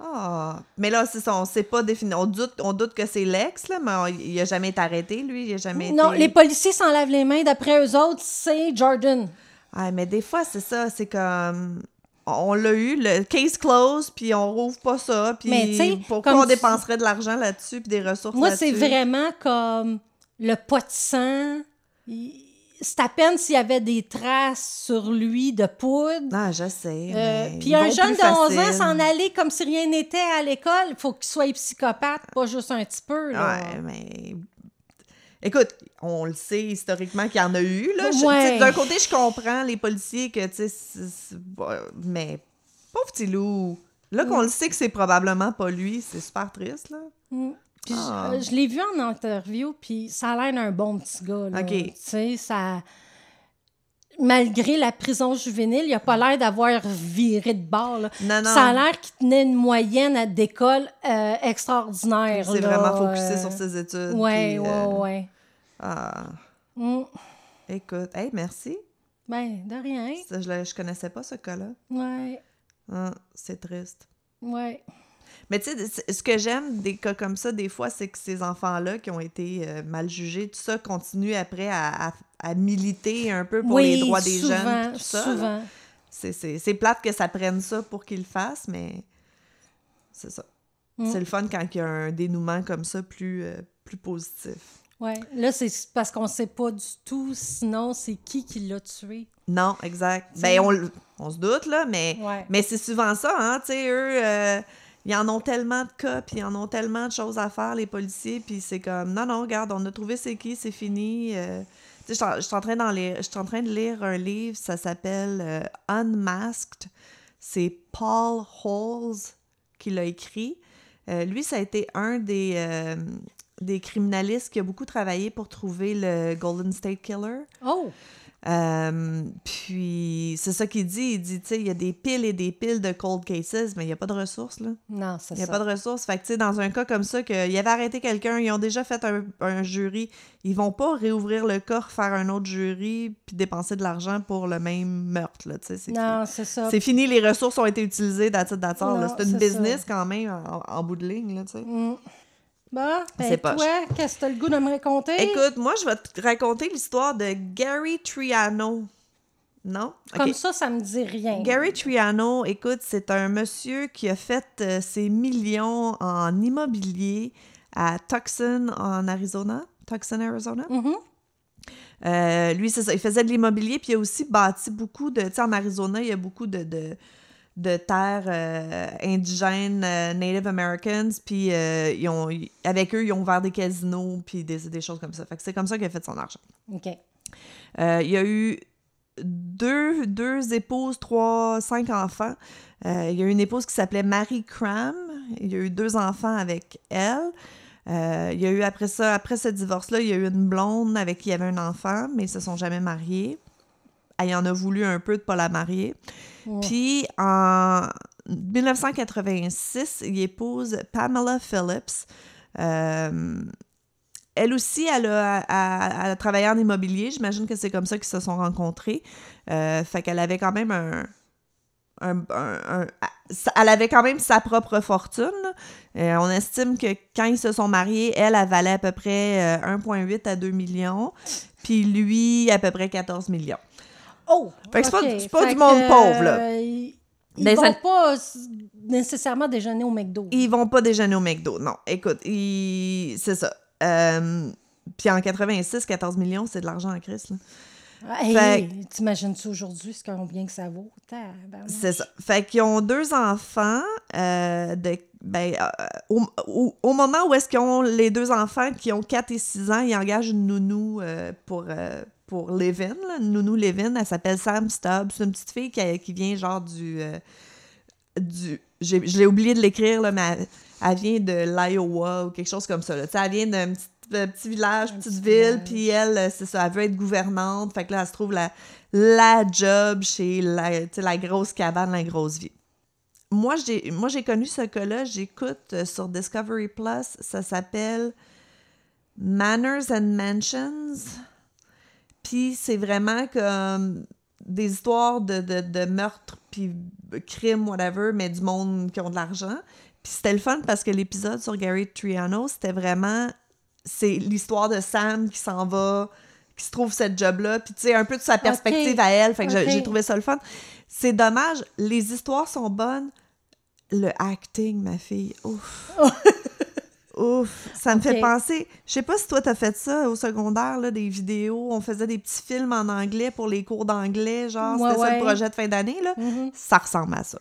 Speaker 1: Ah. Mais là, c'est ça, on sait pas défini. On doute, on doute que c'est l'ex, là, mais on- il a jamais été arrêté, lui. Il a jamais
Speaker 2: Non,
Speaker 1: été...
Speaker 2: les policiers s'en lavent les mains. D'après eux autres, c'est Jordan.
Speaker 1: Ah, mais des fois, c'est ça, c'est comme... On l'a eu, le case close, puis on rouvre pas ça, puis pourquoi on
Speaker 2: tu-
Speaker 1: dépenserait de l'argent là-dessus, puis des ressources
Speaker 2: Moi, c'est vraiment comme le pot de sang. Il- C'est à peine s'il y avait des traces sur lui de poudre.
Speaker 1: Ah, je sais,
Speaker 2: Euh, Puis un jeune de 11 ans s'en aller comme si rien n'était à l'école, il faut qu'il soit psychopathe, pas juste un petit peu. Là.
Speaker 1: Ouais, mais... Écoute, on le sait historiquement qu'il y en a eu, là.
Speaker 2: Ouais.
Speaker 1: D'un côté, je comprends les policiers que, tu sais, mais pauvre petit loup. Là qu'on le sait que c'est probablement pas lui, c'est super triste, là.
Speaker 2: Mm. Puis
Speaker 1: Ah.
Speaker 2: euh, je, l'ai vu en interview, puis ça a l'air d'un bon petit gars. Là.
Speaker 1: OK.
Speaker 2: Tu sais, ça... Malgré la prison juvénile, il a pas l'air d'avoir viré de bord. là.
Speaker 1: Non, non.
Speaker 2: Ça a l'air qu'il tenait une moyenne à- d'école euh, extraordinaire.
Speaker 1: C'est vraiment focusé
Speaker 2: euh,
Speaker 1: sur ses études. Puis,
Speaker 2: ouais,
Speaker 1: euh,
Speaker 2: ouais.
Speaker 1: Ah,
Speaker 2: Mm.
Speaker 1: écoute, hey, merci.
Speaker 2: Ben, de rien.
Speaker 1: Ça, Je, je connaissais pas ce cas-là.
Speaker 2: Ouais,
Speaker 1: Ah, c'est triste.
Speaker 2: ouais.
Speaker 1: Mais tu sais, ce que j'aime des cas comme ça, des fois, c'est que ces enfants-là qui ont été euh, mal jugés, tout ça, continuent après à, à- à militer un peu pour
Speaker 2: oui,
Speaker 1: les droits des
Speaker 2: souvent,
Speaker 1: jeunes. Tout ça,
Speaker 2: souvent.
Speaker 1: C'est- plate que ça prenne ça pour qu'ils le fassent, mais c'est ça.
Speaker 2: Mm.
Speaker 1: C'est le fun quand il y a un dénouement comme ça plus, euh, plus positif.
Speaker 2: Ouais. Là, c'est parce qu'on sait pas du tout, sinon, c'est qui qui l'a tué.
Speaker 1: Non, exact. Ben, on, on se doute, là, mais,
Speaker 2: Ouais.
Speaker 1: mais c'est souvent ça, hein, tu sais, eux, euh, ils en ont tellement de cas, puis ils en ont tellement de choses à faire, les policiers, puis c'est comme, non, non, regarde, on a trouvé c'est qui, c'est fini. je suis en- train de lire un livre, ça s'appelle euh, Unmasked. C'est Paul Holes qui l'a écrit. Euh, lui, ça a été un des, euh, des criminalistes qui a beaucoup travaillé pour trouver le Golden State Killer.
Speaker 2: Oh!
Speaker 1: Euh, puis c'est ça qu'il dit. Il dit, tu sais, il y a des piles et des piles de cold cases, mais il n'y a pas de ressources, là.
Speaker 2: Non, c'est
Speaker 1: Il n'y a
Speaker 2: ça.
Speaker 1: pas de ressources. Fait que, tu sais, dans un cas comme ça, qu'il avait arrêté quelqu'un, ils ont déjà fait un, un jury, ils vont pas réouvrir le cas, faire un autre jury, puis dépenser de l'argent pour le même meurtre, là, tu sais. c'est
Speaker 2: Non, c'est ça.
Speaker 1: C'est fini, les ressources ont été utilisées, that's it, that's all, C'est une business quand même, en, en bout de ligne, là, tu sais.
Speaker 2: Mm. Bon, ben
Speaker 1: C'est
Speaker 2: toi, qu'est-ce que t'as le goût de me raconter?
Speaker 1: Écoute, moi, je vais te raconter l'histoire de Gary Triano. Non?
Speaker 2: Comme ça, ça me dit rien.
Speaker 1: Gary Triano, écoute, c'est un monsieur qui a fait euh, ses millions en immobilier à Tucson, en Arizona. Tucson, Arizona?
Speaker 2: Mhm.
Speaker 1: Euh, lui, c'est ça. Il faisait de l'immobilier, puis il a aussi bâti beaucoup de. Tu sais, en Arizona, il y a beaucoup de, de, de terres euh, indigènes, euh, Native Americans, puis euh, ils ont, avec eux, ils ont ouvert des casinos, puis des, des choses comme ça. Fait que c'est comme ça qu'il a fait son argent.
Speaker 2: OK.
Speaker 1: Il y a eu deux, deux épouses, trois, cinq enfants. Il y a eu une épouse qui s'appelait Marie Cram. Il y a eu deux enfants avec elle. Il y a eu après ça, après ce divorce-là, il y a eu une blonde avec qui il y avait un enfant, mais ils se sont jamais mariés. Elle en a voulu un peu de pas la marier. Puis en 1986, il épouse Pamela Phillips. Euh, elle aussi, elle a, travaillé en immobilier. J'imagine que c'est comme ça qu'ils se sont rencontrés. Euh, fait qu'elle avait quand même un, un- un- un- elle avait quand même sa propre fortune. Euh, on estime que quand ils se sont mariés, elle, elle valait à peu près euh, 1,8 à 2 millions, puis lui, à peu près 14 millions.
Speaker 2: Oh!
Speaker 1: Fait que c'est pas-
Speaker 2: ok.
Speaker 1: c'est pas
Speaker 2: Fait
Speaker 1: du monde pauvre, là.
Speaker 2: euh, Ils vont
Speaker 1: an-
Speaker 2: pas nécessairement déjeuner au McDo.
Speaker 1: Ils vont pas déjeuner au McDo, non. Écoute, ils- c'est ça. Euh, Puis en 86, 14 millions, c'est de l'argent en crise, là.
Speaker 2: Ah, hey,
Speaker 1: Fait-
Speaker 2: T'imagines-tu aujourd'hui ce combien que ça vaut?
Speaker 1: C'est ça. Fait qu'ils ont deux enfants. euh, de, ben, euh, au, au- au moment où est-ce qu'ils ont les deux enfants qui ont 4 et 6 ans, ils engagent une nounou euh, pour, euh, pour Levin. là, nounou Levin, elle s'appelle Sam Stubbs. C'est une petite fille qui, qui vient genre du... euh, du j'ai- je l'ai oublié de l'écrire, là, mais elle, elle vient de l'Iowa ou quelque chose comme ça. là. Elle vient d'un petit, petit village, petite
Speaker 2: petit
Speaker 1: ville, puis elle, euh, c'est ça, elle veut être gouvernante. Fait que là, elle se trouve la, la job chez la, la grosse cabane, la grosse vie. Moi, j'ai moi j'ai connu ce cas-là, j'écoute euh, sur Discovery Plus, ça s'appelle Manners and Mansions. Puis c'est vraiment comme des histoires de, de, de meurtres, puis crimes, whatever, mais du monde qui ont de l'argent. Puis c'était le fun parce que l'épisode sur Gary Triano, c'était vraiment... C'est l'histoire de Sam qui s'en va, qui se trouve cette job-là, puis tu sais, un peu de sa perspective à elle. Fait que j'ai- trouvé ça le fun. C'est dommage, les histoires sont bonnes. Le acting, ma fille, ouf. Ouf, ça me fait penser. Je sais pas si toi t'as fait ça au secondaire, là, des vidéos. On faisait des petits films en anglais pour les cours d'anglais, genre
Speaker 2: Ouais,
Speaker 1: c'était ça le projet de fin d'année là.
Speaker 2: Mhm.
Speaker 1: Ça ressemble à ça.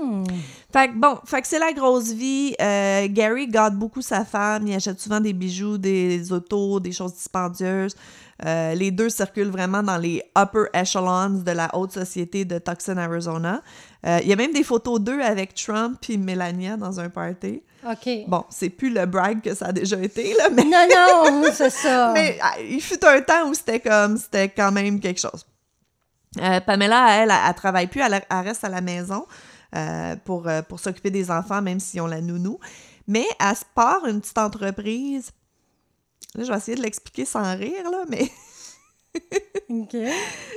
Speaker 2: Hmm.
Speaker 1: Fait que bon, fait que c'est la grosse vie. Euh, Gary garde beaucoup sa femme. Il achète souvent des bijoux, des autos, des choses dispendieuses. Euh, les deux circulent vraiment dans les upper echelons de la haute société de Tucson, Arizona. Euh, Il y a même des photos d'eux avec Trump et Melania dans un party.
Speaker 2: OK.
Speaker 1: Bon, c'est plus le brag que ça a déjà été, là, mais,
Speaker 2: Non, non, c'est ça.
Speaker 1: mais ah, il fut un temps où c'était comme, c'était quand même quelque chose. Euh, Pamela, elle, elle, elle travaille plus, elle, elle reste à la maison euh, pour, euh, pour s'occuper des enfants, même s'ils ont la nounou. Mais elle se part une petite entreprise. Là, je vais essayer de l'expliquer sans rire, là, mais
Speaker 2: OK.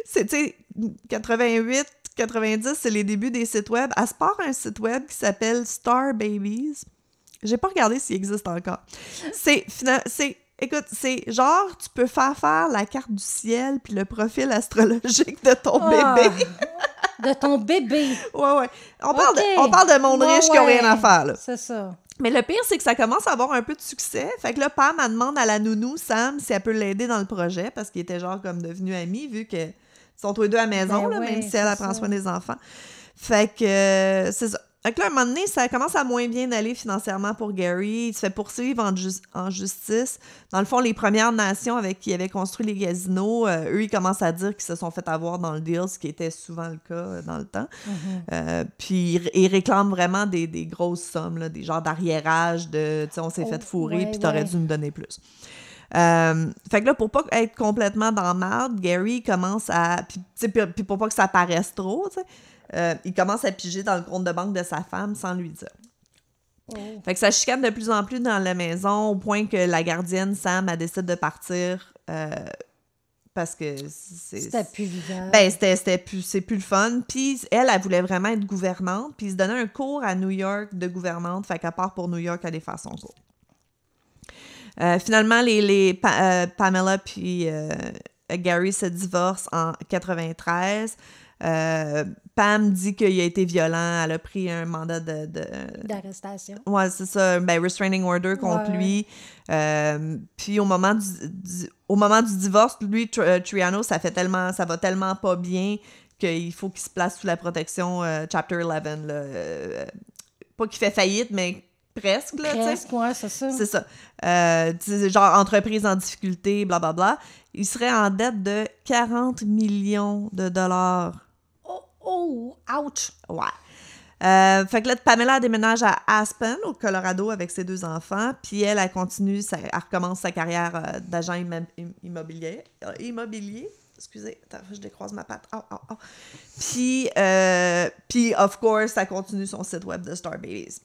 Speaker 1: c'est, tu sais, 88, 90, c'est les débuts des sites web. Elle se part un site web qui s'appelle Star Babies. J'ai pas regardé s'il existe encore. C'est, c'est, écoute, c'est genre, tu peux faire faire la carte du ciel puis le profil astrologique de ton
Speaker 2: Ah,
Speaker 1: bébé.
Speaker 2: de ton bébé.
Speaker 1: Ouais, ouais. On parle, de, on parle de monde
Speaker 2: Ouais,
Speaker 1: riche qui ont rien à faire, là.
Speaker 2: C'est ça.
Speaker 1: Mais le pire, c'est que ça commence à avoir un peu de succès. Fait que là, Pam, elle demande à la nounou, Sam, si elle peut l'aider dans le projet, parce qu'ils étaient genre comme devenus amis, vu que sont tous les deux à la maison,
Speaker 2: Ben
Speaker 1: là,
Speaker 2: ouais,
Speaker 1: même si elle, elle prend soin des enfants. Fait que euh, c'est ça. Que là, à un moment donné, ça commence à moins bien aller financièrement pour Gary. Il se fait poursuivre en, jus- en justice. Dans le fond, les Premières Nations avec qui il avait construit les casinos, euh, eux, ils commencent à dire qu'ils se sont fait avoir dans le deal, ce qui était souvent le cas euh, dans le temps. Euh, puis ils- réclament vraiment des, des grosses sommes, là, des genres d'arriérage, de tu sais, on s'est
Speaker 2: Oh,
Speaker 1: fait fourrer,
Speaker 2: ouais,
Speaker 1: puis t'aurais
Speaker 2: ouais.
Speaker 1: dû nous donner plus. Euh, fait que là, pour pas être complètement dans la merde, Gary commence à. Puis- puis pour pas que ça paraisse trop, tu sais, euh, il commence à piger dans le compte de banque de sa femme sans lui dire.
Speaker 2: Oh.
Speaker 1: Fait que ça chicane de plus en plus dans la maison, au point que la gardienne, Sam, elle décide de partir euh, parce que c'est.
Speaker 2: C'était plus vivant.
Speaker 1: Ben, c'était, plus, c'est plus le fun. Puis elle, elle voulait vraiment être gouvernante. Puis il se donnait un cours à New York de gouvernante. Fait qu'à part pour New York, elle allait faire son cours. Euh, finalement, les, les Pa- Pamela puis Gary se divorcent en 93. Euh, Pam dit qu'il a été violent. Elle a pris un mandat de- de,
Speaker 2: D'arrestation.
Speaker 1: Ouais, c'est ça. Ben, restraining order contre
Speaker 2: Ouais.
Speaker 1: lui. Euh, puis au moment du, du- au moment du divorce, lui, Tr- euh, Triano, ça fait tellement, ça va tellement pas bien qu'il faut qu'il se place sous la protection euh, Chapter 11. Là, Euh, pas qu'il fait faillite, mais presque, là.
Speaker 2: Presque, ouais, c'est ça.
Speaker 1: C'est ça. Euh, genre entreprise en difficulté, blablabla. Il serait en dette de 40 millions de dollars.
Speaker 2: Oh, ouch.
Speaker 1: Ouais. Euh, fait que là, Pamela déménage à Aspen, au Colorado, avec ses deux enfants. Puis elle, elle continue, elle recommence sa carrière euh, d'agent immo- im- immobilier. euh, immobilier? excusez, attends, je décroise ma patte. Oh, oh, oh. Puis, euh, puis, of course, ça continue son site web de Star Babies.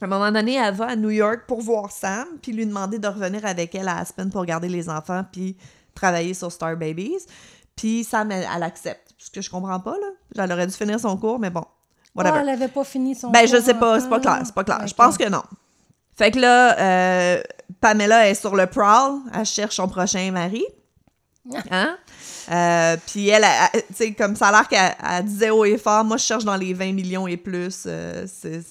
Speaker 1: À un moment donné, elle va à New York pour voir Sam, puis lui demander de revenir avec elle à Aspen pour garder les enfants, puis travailler sur Star Babies. Puis Sam, elle, elle accepte. Ce que je comprends pas, là. Elle aurait dû finir son cours, mais bon. Whatever.
Speaker 2: Ah, elle avait pas fini son
Speaker 1: Ben, je
Speaker 2: cours
Speaker 1: sais pas, c'est pas clair, c'est pas clair. Je pense que non. Fait que là, euh, Pamela est sur le prowl, elle cherche son prochain mari. Hein? Euh, puis elle, elle- tu sais, comme ça a l'air qu'elle elle disait haut et fort, moi je cherche dans les 20 millions et plus. euh, c'est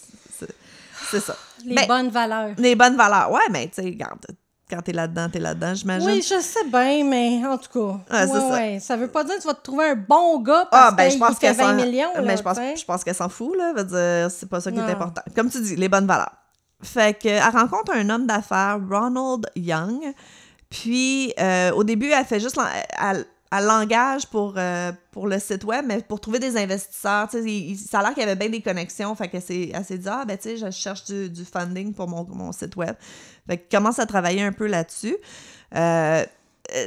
Speaker 1: ça.
Speaker 2: Les
Speaker 1: Ben,
Speaker 2: bonnes valeurs.
Speaker 1: Les bonnes valeurs. Ouais, mais tu sais, regarde, quand t'es là-dedans, t'es là-dedans, j'imagine.
Speaker 2: Oui, je sais bien, mais en tout cas.
Speaker 1: Ah,
Speaker 2: ouais,
Speaker 1: ça.
Speaker 2: ouais. Ça veut pas dire que tu vas te trouver un bon gars parce
Speaker 1: Ah, ben,
Speaker 2: qu'il
Speaker 1: pense
Speaker 2: fait
Speaker 1: qu'elle
Speaker 2: 20
Speaker 1: s'en...
Speaker 2: millions.
Speaker 1: mais
Speaker 2: là,
Speaker 1: je pense, je pense qu'elle s'en fout, là. Veut dire, c'est pas ça qui
Speaker 2: Non.
Speaker 1: est important. Comme tu dis, les bonnes valeurs. Fait que, elle rencontre un homme d'affaires, Ronald Young. Puis, euh, au début, elle fait juste... Elle, elle l'engage pour, euh, pour le site web, mais pour trouver des investisseurs. Tu sais, il- il- ça a l'air qu'il y avait bien des connexions. Fait qu'elle s'est, dit, ah, ben, tu sais, je cherche du, du funding pour mon, mon site web. Fait qu'elle commence à travailler un peu là-dessus. Euh,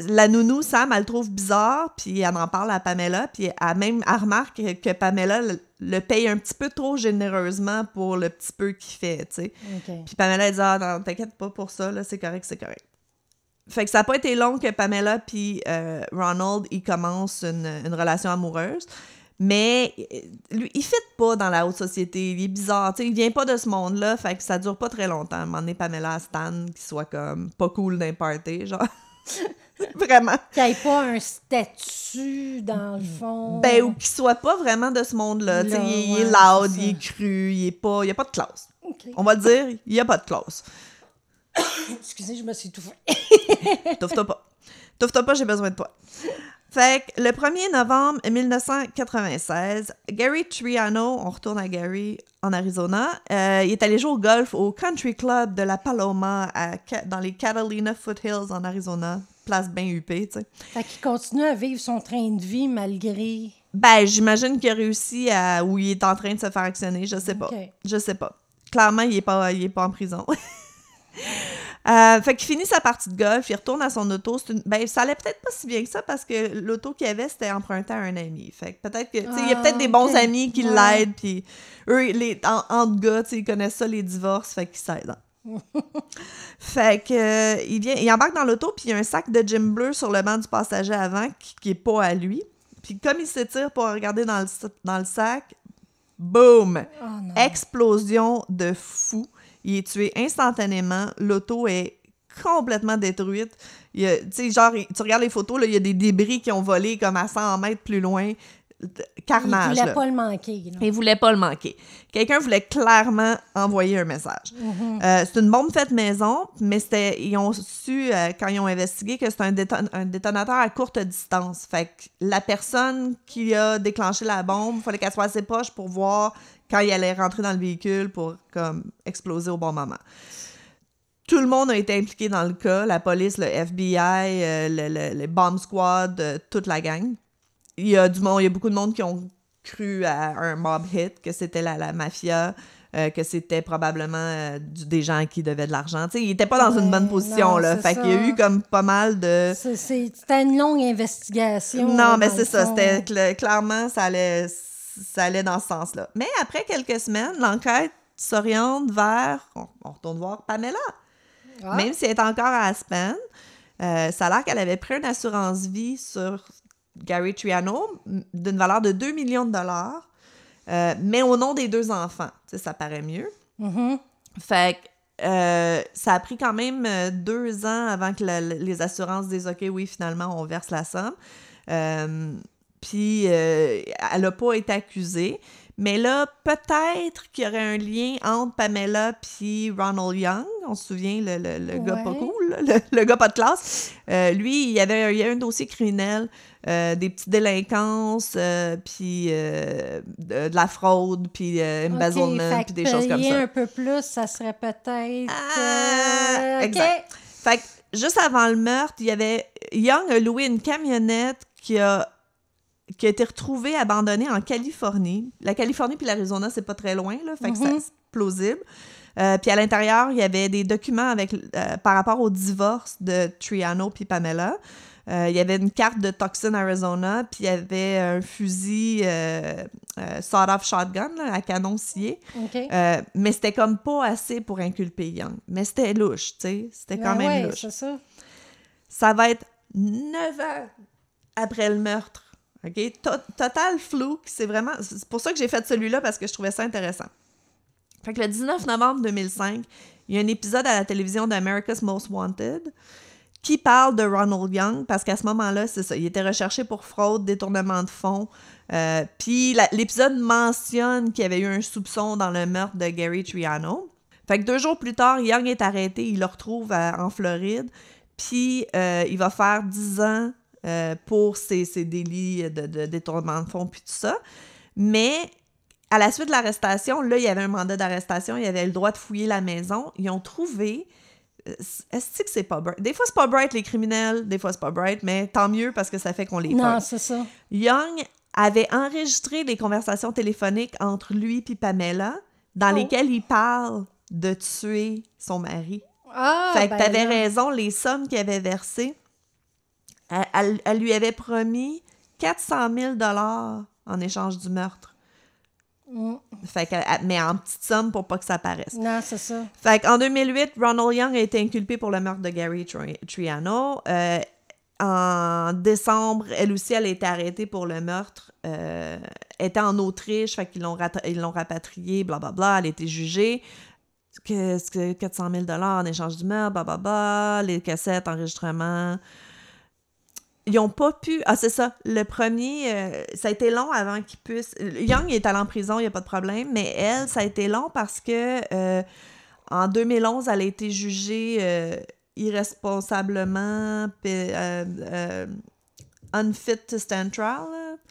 Speaker 1: la nounou, Sam, elle le trouve bizarre, puis elle en parle à Pamela, puis elle, même, elle remarque que, que Pamela le, le paye un petit peu trop généreusement pour le petit peu qu'il fait, tu sais. Puis Pamela, elle dit « Ah, non, t'inquiète pas pour ça, là, c'est correct, c'est correct. » Fait que ça n'a pas été long que Pamela puis euh, Ronald, ils commencent une, une relation amoureuse. Mais euh, lui, il fit pas dans la haute société. Il est bizarre. tu sais, il vient pas de ce monde-là. Fait que ça dure pas très longtemps. À un moment donné, Pamela à Stan, qui soit comme pas cool d'un party, genre. vraiment.
Speaker 2: Qu'il n'y ait pas un statut, dans le fond.
Speaker 1: Ben, ou qu'il soit pas vraiment de ce monde-là. Il, est-
Speaker 2: ouais,
Speaker 1: est loud,
Speaker 2: c'est
Speaker 1: il est cru, il est pas. Il y a pas de classe. On va le dire, il y a pas de classe.
Speaker 2: Excusez, je me suis étouffée.
Speaker 1: Touffe-toi pas. Touffe-toi pas, j'ai besoin de toi. Fait que le 1er novembre 1996, Gary Triano, on retourne à Gary en Arizona, euh, il est allé jouer au golf au Country Club de la Paloma à dans les Catalina Foothills en Arizona. Place bien huppée, tu sais.
Speaker 2: Fait qu'il continue à vivre son train de vie malgré.
Speaker 1: Ben, j'imagine qu'il a réussi à... ou il est en train de se faire actionner, je sais pas. Je sais pas. Clairement, il est pas, il est pas en prison. Euh, fait qu'il finit sa partie de golf, il retourne à son auto. Une- Ben, ça allait peut-être pas si bien que ça parce que l'auto qu'il avait, c'était emprunté à un ami. Fait que peut-être que, tu sais, il y a
Speaker 2: Ah,
Speaker 1: peut-être des bons amis qui
Speaker 2: Ouais.
Speaker 1: l'aident, puis eux, les, en, entre gars, tu sais, ils connaissent ça, les divorces, fait qu'ils s'aident. fait que, euh, il, vient, il embarque dans l'auto, puis il y a un sac de gym bleu sur le banc du passager avant qui, qui est pas à lui. Puis comme il s'étire pour regarder dans le, dans le sac, boum!
Speaker 2: Oh.
Speaker 1: Explosion de fou. Il est tué instantanément. L'auto est complètement détruite. Il y a- Tu sais, genre, tu regardes les photos, là, il y a des débris qui ont volé comme à 100 mètres plus loin. Carnage.
Speaker 2: Il voulait
Speaker 1: là.
Speaker 2: pas le manquer. là.
Speaker 1: Il voulait pas le manquer. Quelqu'un voulait clairement envoyer un message.
Speaker 2: Mhm.
Speaker 1: Euh, c'est une bombe faite maison, mais c'était, ils ont su, euh, quand ils ont investigué, que c'est un, déton- un détonateur à courte distance. Fait que la personne qui a déclenché la bombe, il fallait qu'elle soit assez proche pour voir quand il allait rentrer dans le véhicule pour comme, exploser au bon moment. Tout le monde a été impliqué dans le cas, la police, le FBI, euh, le, le- les bomb squad, euh, toute la gang. Il y a du monde, il y a beaucoup de monde qui ont cru à un mob hit, que c'était la, la mafia, euh, que c'était probablement du- des gens qui devaient de l'argent. Tu sais, il était pas dans une bonne position,
Speaker 2: non,
Speaker 1: là. Fait qu'il y a eu comme pas mal de...
Speaker 2: C'était une longue investigation.
Speaker 1: Non, mais c'est ça. C'était cl- clairement, ça allait, ça allait dans ce sens-là. Mais après quelques semaines, l'enquête s'oriente vers. On, on retourne voir Pamela.
Speaker 2: Ah.
Speaker 1: Même si elle est encore à Aspen, euh, ça a l'air qu'elle avait pris une assurance vie sur Gary Triano d'une valeur de 2 millions de dollars, euh, mais au nom des deux enfants. Ça paraît mieux.
Speaker 2: Mhm.
Speaker 1: Fait que euh, ça a pris quand même deux ans avant que la- les assurances disent OK, oui, finalement, on verse la somme. Euh, puis euh, elle n'a pas été accusée. Mais là, peut-être qu'il y aurait un lien entre Pamela puis Ronald Young. On se souvient, le, le- le gars pas cool, le, le gars pas de classe. Euh, lui, il y avait un, il y a un dossier criminel, euh, des petites délinquances, euh, puis euh, de, de la fraude, puis euh, embezzlement,
Speaker 2: fait
Speaker 1: puis
Speaker 2: que
Speaker 1: des choses comme ça.
Speaker 2: un peu plus, ça serait peut-être.
Speaker 1: Ah,
Speaker 2: euh,
Speaker 1: exact. Fait que juste avant le meurtre, il y avait Young a loué une camionnette qui a qui a été retrouvée abandonnée en Californie. La Californie puis l'Arizona, c'est pas très loin là, fait que
Speaker 2: Mhm.
Speaker 1: c'est plausible. Euh, puis à l'intérieur, il y avait des documents avec euh, par rapport au divorce de Triano puis Pamela. Euh, il y avait une carte de Tucson, Arizona, puis il y avait un fusil sawed-off shotgun là, à canon scié. Mais c'était comme pas assez pour inculper Young. Mais c'était louche, tu sais. C'était quand
Speaker 2: Ben
Speaker 1: même
Speaker 2: ouais,
Speaker 1: louche.
Speaker 2: ça.
Speaker 1: Ça va être 9 ans après le meurtre. OK? To- total flou. C'est vraiment... C'est pour ça que j'ai fait celui-là, parce que je trouvais ça intéressant. Fait que le 19 novembre 2005, il y a un épisode à la télévision d'America's Most Wanted qui parle de Ronald Young, parce qu'à ce moment-là, c'est ça, il était recherché pour fraude, détournement de fonds. Euh, Puis l'épisode mentionne qu'il y avait eu un soupçon dans le meurtre de Gary Triano. Fait que deux jours plus tard, Young est arrêté, il le retrouve à- en Floride, puis euh, il va faire 10 ans euh, pour ses, ses délits de, de détournement de fonds, puis tout ça. Mais à la suite de l'arrestation, là, il y avait un mandat d'arrestation, il avait le droit de fouiller la maison. Ils ont trouvé. euh, Est-ce que c'est pas bright? Des fois, c'est pas bright, les criminels, des fois, c'est pas bright, mais tant mieux parce que ça fait qu'on les
Speaker 2: Non, c'est ça.
Speaker 1: Young avait enregistré les conversations téléphoniques entre lui et Pamela, dans
Speaker 2: Oh.
Speaker 1: lesquelles il parle de tuer son mari.
Speaker 2: Ah,
Speaker 1: fait que
Speaker 2: ben
Speaker 1: t'avais raison, les sommes qu'il avait versées, elle, lui avait promis 400 000 en échange du meurtre.
Speaker 2: Mm.
Speaker 1: Fait que, elle- mais en petite somme pour pas que ça paraisse.
Speaker 2: Non, c'est ça.
Speaker 1: Fait qu'en 2008, Ronald Young a été inculpé pour le meurtre de Gary Tri- Triano. Euh, en décembre, elle aussi, elle a été arrêtée pour le meurtre. Euh, elle était en Autriche, fait qu'ils l'ont rat- ils l'ont rapatriée, blablabla. Elle a été jugée. Que, que 400 000 en échange du meurtre, blablabla. Les cassettes, enregistrements. Ils n'ont pas pu. Ah, c'est ça. Le premier, euh, ça a été long avant qu'il puisse. Young est allé en prison, il n'y a pas de problème, mais elle, ça a été long parce que euh, en 2011, elle a été jugée euh, irresponsablement, unfit to stand trial,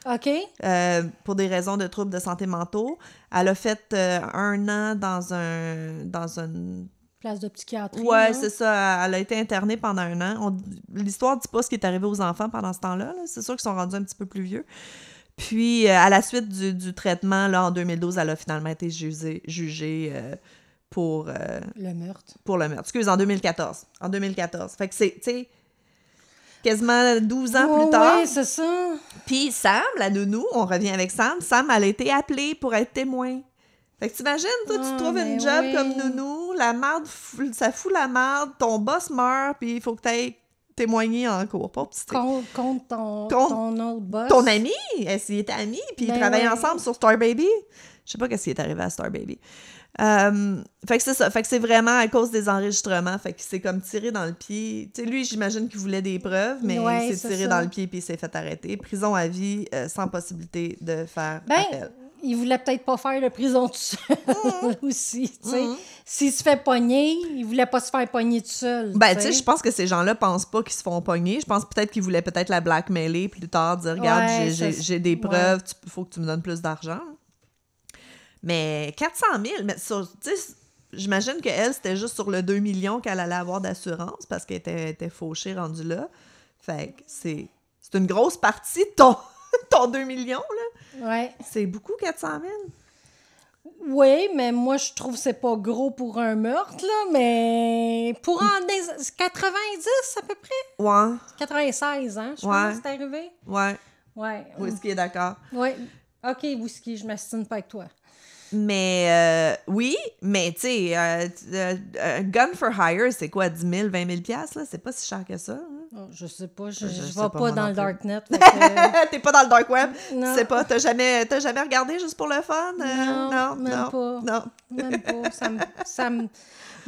Speaker 1: là,
Speaker 2: OK.
Speaker 1: euh, pour des raisons de troubles de santé mentaux. Elle a fait euh, un an dans un dans une
Speaker 2: Place de psychiatrie.
Speaker 1: Ouais, c'est ça. Elle a été internée pendant un an. On- L'histoire ne dit pas ce qui est arrivé aux enfants pendant ce temps-là. là. C'est sûr qu'ils sont rendus un petit peu plus vieux. Puis, euh, à la suite du, du traitement, là, en 2012, elle a finalement été jugée, jugée euh, pour, euh,
Speaker 2: Le meurtre.
Speaker 1: pour le meurtre. Excuse, en 2014. En 2014. Fait que c'est, tu sais, quasiment 12 ans
Speaker 2: Oh,
Speaker 1: plus tard.
Speaker 2: Oui, c'est ça.
Speaker 1: Puis Sam, la nounou, on revient avec Sam. Sam, elle a été appelée pour être témoin. Fait que t'imagines, toi, tu
Speaker 2: Ah,
Speaker 1: trouves une job
Speaker 2: oui.
Speaker 1: comme nounou, la marde, fou- ça fout la marde, ton boss meurt, puis il faut que t'ailles témoigner en cours. Pas petit.
Speaker 2: Contre, contre ton,
Speaker 1: Contre
Speaker 2: ton autre boss.
Speaker 1: Ton ami, elle s'y était amie, puis ils
Speaker 2: Ben
Speaker 1: travaillaient
Speaker 2: ouais.
Speaker 1: ensemble sur Star Baby? Je sais pas qu'est-ce qui est arrivé à Star Baby. Euh, fait que c'est ça. Fait que c'est vraiment à cause des enregistrements. Fait qu'il s'est comme tiré dans le pied. Tu sais, lui, j'imagine qu'il voulait des preuves, mais
Speaker 2: Ouais,
Speaker 1: il
Speaker 2: c'est
Speaker 1: s'est tiré
Speaker 2: ça.
Speaker 1: dans le pied puis il s'est fait arrêter. Prison à vie, euh, sans possibilité de faire
Speaker 2: Ben,
Speaker 1: appel.
Speaker 2: Il voulait peut-être pas faire de prison tout seul aussi, tu sais.
Speaker 1: Mhm.
Speaker 2: S'il se fait pogner, il voulait pas se faire pogner tout seul.
Speaker 1: Ben, tu sais, je pense que ces gens-là pensent pas qu'ils se font pogner. Je pense peut-être qu'ils voulaient peut-être la blackmailer plus tard, dire Regarde,
Speaker 2: Ouais,
Speaker 1: j'ai- des preuves, il faut que tu me donnes plus d'argent. Mais 400 000, mais j'imagine qu'elle, c'était juste sur le 2 millions qu'elle allait avoir d'assurance parce qu'elle était, était fauchée rendue là. Fait que c'est c'est une grosse partie de ton, ton 2 millions, là.
Speaker 2: Ouais.
Speaker 1: C'est beaucoup, 400 000.
Speaker 2: Oui, mais moi, je trouve que c'est pas gros pour un meurtre, là, mais pour en des 90 à peu près?
Speaker 1: Ouais,
Speaker 2: 96, hein, je
Speaker 1: Ouais.
Speaker 2: pense que c'est arrivé.
Speaker 1: ouais.
Speaker 2: Ouais.
Speaker 1: Oui, est d'accord.
Speaker 2: Ouais. OK, Whisky, je m'astine pas avec toi.
Speaker 1: Mais euh, oui, mais tu sais, euh, euh, un gun for hire, c'est quoi, 10 000, 20 000 piastres, là? C'est pas si cher que ça. hein?
Speaker 2: Oh, je sais pas, je,
Speaker 1: Je
Speaker 2: je vais
Speaker 1: pas,
Speaker 2: dans le darknet. que-
Speaker 1: T'es pas dans le dark web?
Speaker 2: Non.
Speaker 1: Tu sais pas, t'as jamais, t'as jamais regardé juste pour le fun? Euh,
Speaker 2: Non,
Speaker 1: non,
Speaker 2: même
Speaker 1: non,
Speaker 2: pas.
Speaker 1: non.
Speaker 2: Même pas. Ça me.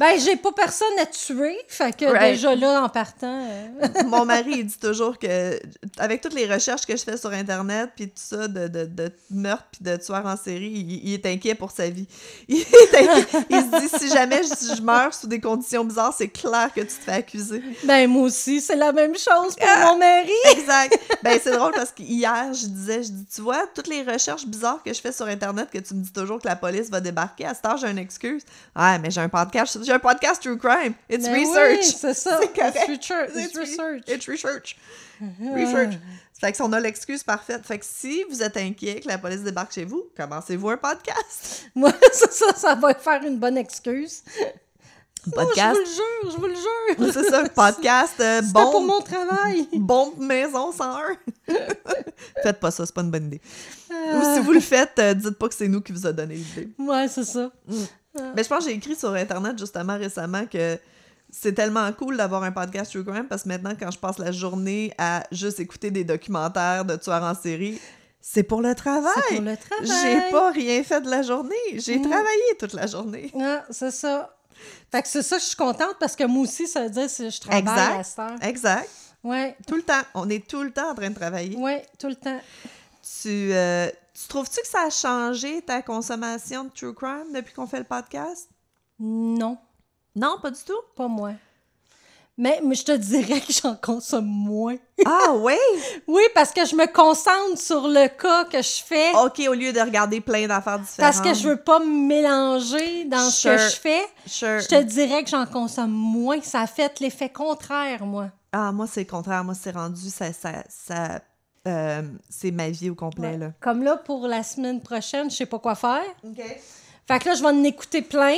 Speaker 2: Ben, j'ai pas personne à tuer. Fait que
Speaker 1: Right.
Speaker 2: déjà là, en partant. euh,
Speaker 1: Mon mari, il dit toujours que, avec toutes les recherches que je fais sur Internet, puis tout ça, de, de, de meurtre puis de tueurs en série, il, il est inquiet pour sa vie. Il, est inquiet. il se dit, si jamais je, je meurs sous des conditions bizarres, c'est clair que tu te fais accuser.
Speaker 2: Ben, moi aussi, c'est la même chose pour
Speaker 1: Ah!
Speaker 2: mon mari.
Speaker 1: Exact. Ben, c'est drôle parce qu'hier, je disais, je dis, tu vois, toutes les recherches bizarres que je fais sur Internet, que tu me dis toujours que la police va débarquer, à cette heure, j'ai une excuse. Ouais, mais j'ai un podcast, j'ai un podcast True Crime. It's
Speaker 2: Ben
Speaker 1: research.
Speaker 2: oui, c'est ça.
Speaker 1: C'est correct.
Speaker 2: It's research. It's
Speaker 1: It's re-
Speaker 2: research.
Speaker 1: It's research. Research. Fait que si on a l'excuse parfaite. Fait que si vous êtes inquiet que la police débarque chez vous, commencez-vous un podcast.
Speaker 2: Moi, c'est ça, ça va faire une bonne excuse.
Speaker 1: Podcast.
Speaker 2: Oh, je vous le jure, je vous le jure.
Speaker 1: c'est ça, podcast, euh,
Speaker 2: C'était pour
Speaker 1: bombe,
Speaker 2: mon travail.
Speaker 1: bombe maison 101. Faites pas ça, c'est pas une bonne idée. Ou
Speaker 2: Euh,
Speaker 1: si vous le faites, euh, dites pas que c'est nous qui vous a donné l'idée.
Speaker 2: Ouais, c'est ça.
Speaker 1: Mais je pense que j'ai écrit sur Internet justement récemment que c'est tellement cool d'avoir un podcast True Crime parce que maintenant, quand je passe la journée à juste écouter des documentaires de tueurs en série, c'est pour le travail.
Speaker 2: C'est pour le travail.
Speaker 1: J'ai pas rien fait de la journée. J'ai
Speaker 2: Mm.
Speaker 1: travaillé toute la journée.
Speaker 2: Ah, c'est ça. Fait que c'est ça, je suis contente parce que moi aussi, ça veut dire que je travaille
Speaker 1: Exact.
Speaker 2: à cette heure.
Speaker 1: Exact.
Speaker 2: Ouais,
Speaker 1: Tout le temps. On est tout le temps en train de travailler.
Speaker 2: ouais, tout le temps.
Speaker 1: Tu, euh, tu trouves-tu que ça a changé ta consommation de True Crime depuis qu'on fait le podcast?
Speaker 2: Non,
Speaker 1: Non, pas du tout?
Speaker 2: pas moi. Mais, mais je te dirais que j'en consomme moins.
Speaker 1: Ah oui?
Speaker 2: Oui, parce que je me concentre sur le cas que je fais.
Speaker 1: OK, au lieu de regarder plein d'affaires différentes.
Speaker 2: parce que je veux pas me mélanger dans ce que je fais.
Speaker 1: Sure.
Speaker 2: Je te dirais que j'en consomme moins. Ça a fait l'effet contraire, moi.
Speaker 1: Ah, moi, c'est le contraire. Moi, c'est rendu, ça, ça, ça euh, c'est ma vie au complet, là.
Speaker 2: Comme là, pour la semaine prochaine, je sais pas quoi faire.
Speaker 1: OK.
Speaker 2: Fait que là, je vais en écouter plein.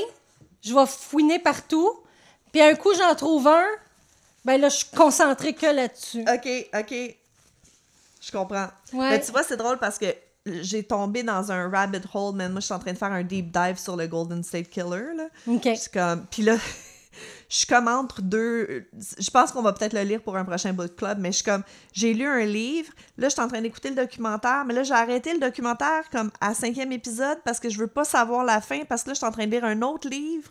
Speaker 2: Je vais fouiner partout. Puis un coup, j'en trouve un. Ben là, je suis concentrée que là-dessus.
Speaker 1: OK, OK. Je comprends.
Speaker 2: Ouais.
Speaker 1: Mais tu vois, c'est drôle parce que j'ai tombé dans un rabbit hole, man. Moi, je suis en train de faire un deep dive sur le Golden State Killer, là.
Speaker 2: OK.
Speaker 1: Je suis comme... Puis là, je suis comme entre deux... Je pense qu'on va peut-être le lire pour un prochain book club, mais je suis comme... J'ai lu un livre, là, je suis en train d'écouter le documentaire, mais là, j'ai arrêté le documentaire comme à cinquième épisode parce que je veux pas savoir la fin, parce que là, je suis en train de lire un autre livre.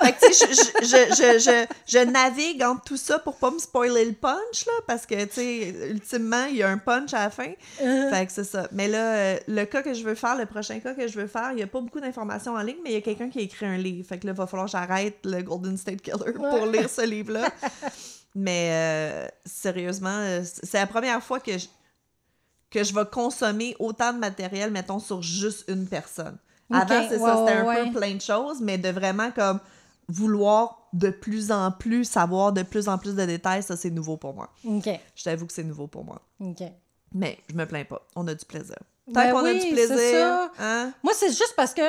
Speaker 1: Fait que, tu sais, je, je, je, je, navigue entre tout ça pour pas me spoiler le punch, là, parce que, tu sais, ultimement, il y a un punch à la fin.
Speaker 2: Euh,
Speaker 1: Fait que c'est ça. Mais là, euh, le cas que je veux faire, le prochain cas que je veux faire, il n'y a pas beaucoup d'informations en ligne, mais il y a quelqu'un qui a écrit un livre. Fait que là, il va falloir que j'arrête le Golden State Killer pour lire ce livre-là. mais euh, sérieusement, euh, c'est la première fois que je, que je vais consommer autant de matériel, mettons, sur juste une personne. Avant, c'est ça,
Speaker 2: ouais,
Speaker 1: c'était un
Speaker 2: ouais,
Speaker 1: peu plein de choses, mais de vraiment comme vouloir de plus en plus savoir de plus en plus de détails, ça, c'est nouveau pour moi.
Speaker 2: OK.
Speaker 1: Je t'avoue que c'est nouveau pour moi.
Speaker 2: OK.
Speaker 1: Mais je me plains pas. On a du plaisir. Tant
Speaker 2: Ben
Speaker 1: qu'on a
Speaker 2: oui,
Speaker 1: du
Speaker 2: c'est
Speaker 1: plaisir.
Speaker 2: ça.
Speaker 1: Hein?
Speaker 2: Moi, c'est juste parce que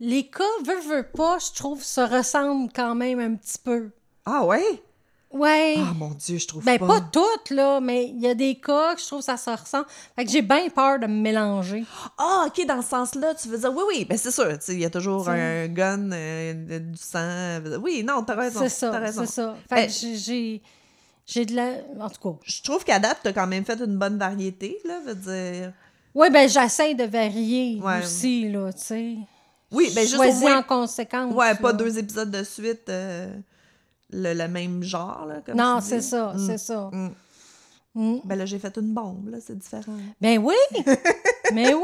Speaker 2: les cas, veux, veux pas, je trouve, se ressemblent quand même un petit peu.
Speaker 1: Ah ouais?
Speaker 2: Ouais.
Speaker 1: Ah mon Dieu, je trouve
Speaker 2: ben,
Speaker 1: pas.
Speaker 2: pas toutes, là, mais il y a des cas que je trouve que ça se ressemble. Fait que j'ai bien peur de me mélanger.
Speaker 1: Ah, ok, dans ce sens-là, tu veux dire, oui, oui, ben c'est sûr, il y a toujours un gun, euh, du sang. Oui, non, t'as raison.
Speaker 2: C'est
Speaker 1: T'as
Speaker 2: ça,
Speaker 1: raison.
Speaker 2: c'est ça. Fait
Speaker 1: Ben-
Speaker 2: que j'ai- j'ai... De la... En tout cas...
Speaker 1: Je trouve qu'à date, t'as quand même fait une bonne variété, là, veut dire.
Speaker 2: Oui, ben j'essaie de varier
Speaker 1: Ouais.
Speaker 2: aussi, là, tu sais.
Speaker 1: Oui, ben juste au
Speaker 2: Choisis
Speaker 1: moins-
Speaker 2: en conséquence.
Speaker 1: Ouais, pas deux épisodes de suite, euh, le, le même genre, là, comme
Speaker 2: Non,
Speaker 1: tu
Speaker 2: c'est ça,
Speaker 1: Mm.
Speaker 2: c'est ça.
Speaker 1: Mm.
Speaker 2: Mm.
Speaker 1: Ben là, j'ai fait une bombe, là, c'est différent.
Speaker 2: Ben oui! Mais oui!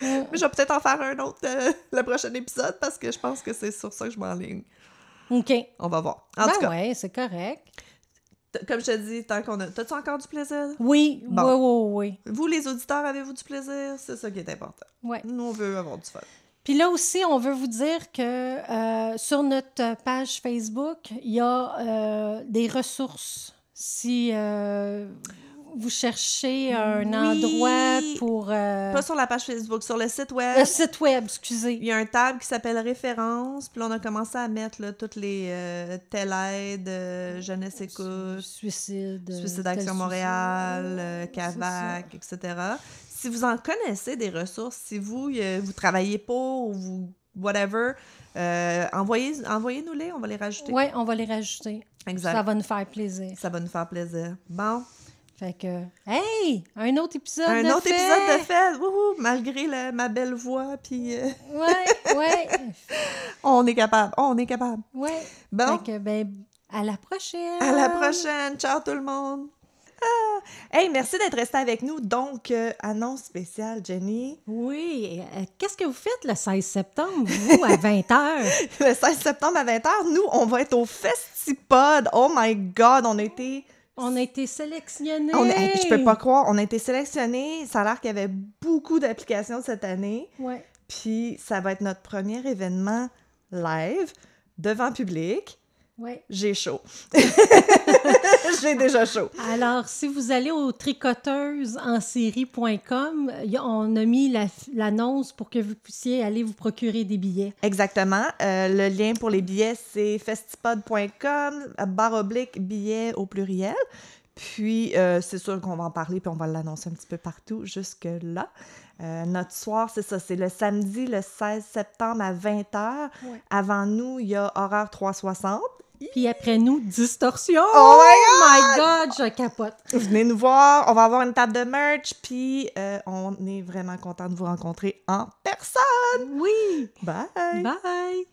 Speaker 1: Mais je vais peut-être en faire un autre euh, le prochain épisode parce que je pense que c'est sur ça que je m'enligne.
Speaker 2: OK.
Speaker 1: On va voir. En
Speaker 2: ben
Speaker 1: tout cas,
Speaker 2: ouais, c'est correct.
Speaker 1: comme je te dis, tant qu'on a. T'as-tu encore du plaisir?
Speaker 2: Oui,
Speaker 1: Bon.
Speaker 2: oui, oui,
Speaker 1: Vous, les auditeurs, avez-vous du plaisir? C'est ça qui est important.
Speaker 2: oui. Ouais.
Speaker 1: Nous, on veut avoir du fun.
Speaker 2: Puis là aussi, on veut vous dire que euh, sur notre page Facebook, il y a euh, des ressources. Si euh, vous cherchez un
Speaker 1: Oui.
Speaker 2: endroit pour...
Speaker 1: Pas sur la page Facebook, sur le site web.
Speaker 2: le site web,
Speaker 1: Il
Speaker 2: excusez.
Speaker 1: y a un tab qui s'appelle Références, puis là, on a commencé à mettre là, toutes les telle aide, Jeunesse Écoute,
Speaker 2: Suicide.
Speaker 1: Suicide Action. Montréal. CAVAC, etc. Si vous en connaissez des ressources, si vous, euh, vous travaillez pas ou vous, whatever, euh, envoyez, envoyez-nous-les, on va les rajouter.
Speaker 2: Oui, on va les rajouter.
Speaker 1: Exact.
Speaker 2: Ça va nous faire plaisir.
Speaker 1: Ça va nous faire plaisir. Bon,
Speaker 2: Fait que, hey, un autre épisode
Speaker 1: un
Speaker 2: de
Speaker 1: autre
Speaker 2: fait.
Speaker 1: épisode de fait, wouhou, malgré ma belle voix, puis euh,
Speaker 2: Ouais, ouais,
Speaker 1: on est capable, on est capable.
Speaker 2: ouais.
Speaker 1: Bon,
Speaker 2: Fait que, ben, à la prochaine.
Speaker 1: à la prochaine, ciao tout le monde. Ah. Hey, merci d'être resté avec nous. Donc, euh, annonce spéciale, Jenny.
Speaker 2: Oui, euh, qu'est-ce que vous faites le 16 septembre, vous, à 20h?
Speaker 1: Le 16 septembre à 20h, nous, on va être au Festipod. Oh my God, on a été...
Speaker 2: On a été sélectionnés.
Speaker 1: On a- hey, je peux pas croire, on a été sélectionnés. Ça a l'air qu'il y avait beaucoup d'applications cette année.
Speaker 2: Ouais.
Speaker 1: Puis ça va être notre premier événement live devant public.
Speaker 2: Ouais.
Speaker 1: J'ai chaud. J'ai déjà chaud.
Speaker 2: Alors, si vous allez au tricoteusesensérie.com, on a mis la- l'annonce pour que vous puissiez aller vous procurer des billets.
Speaker 1: Exactement. Euh, le lien pour les billets, c'est festipod.com, barre oblique, billets au pluriel. Puis, euh, c'est sûr qu'on va en parler, puis on va l'annoncer un petit peu partout jusque-là. Euh, notre soir, c'est ça, c'est le samedi, le 16 septembre à 20h.
Speaker 2: Ouais.
Speaker 1: Avant nous, il y a Horaire 360.
Speaker 2: Puis après nous, Distorsion!
Speaker 1: Oh
Speaker 2: my God, je capote!
Speaker 1: Venez nous voir, on va avoir une table de merch, puis euh, on est vraiment content de vous rencontrer en personne.
Speaker 2: Oui!
Speaker 1: Bye!
Speaker 2: Bye!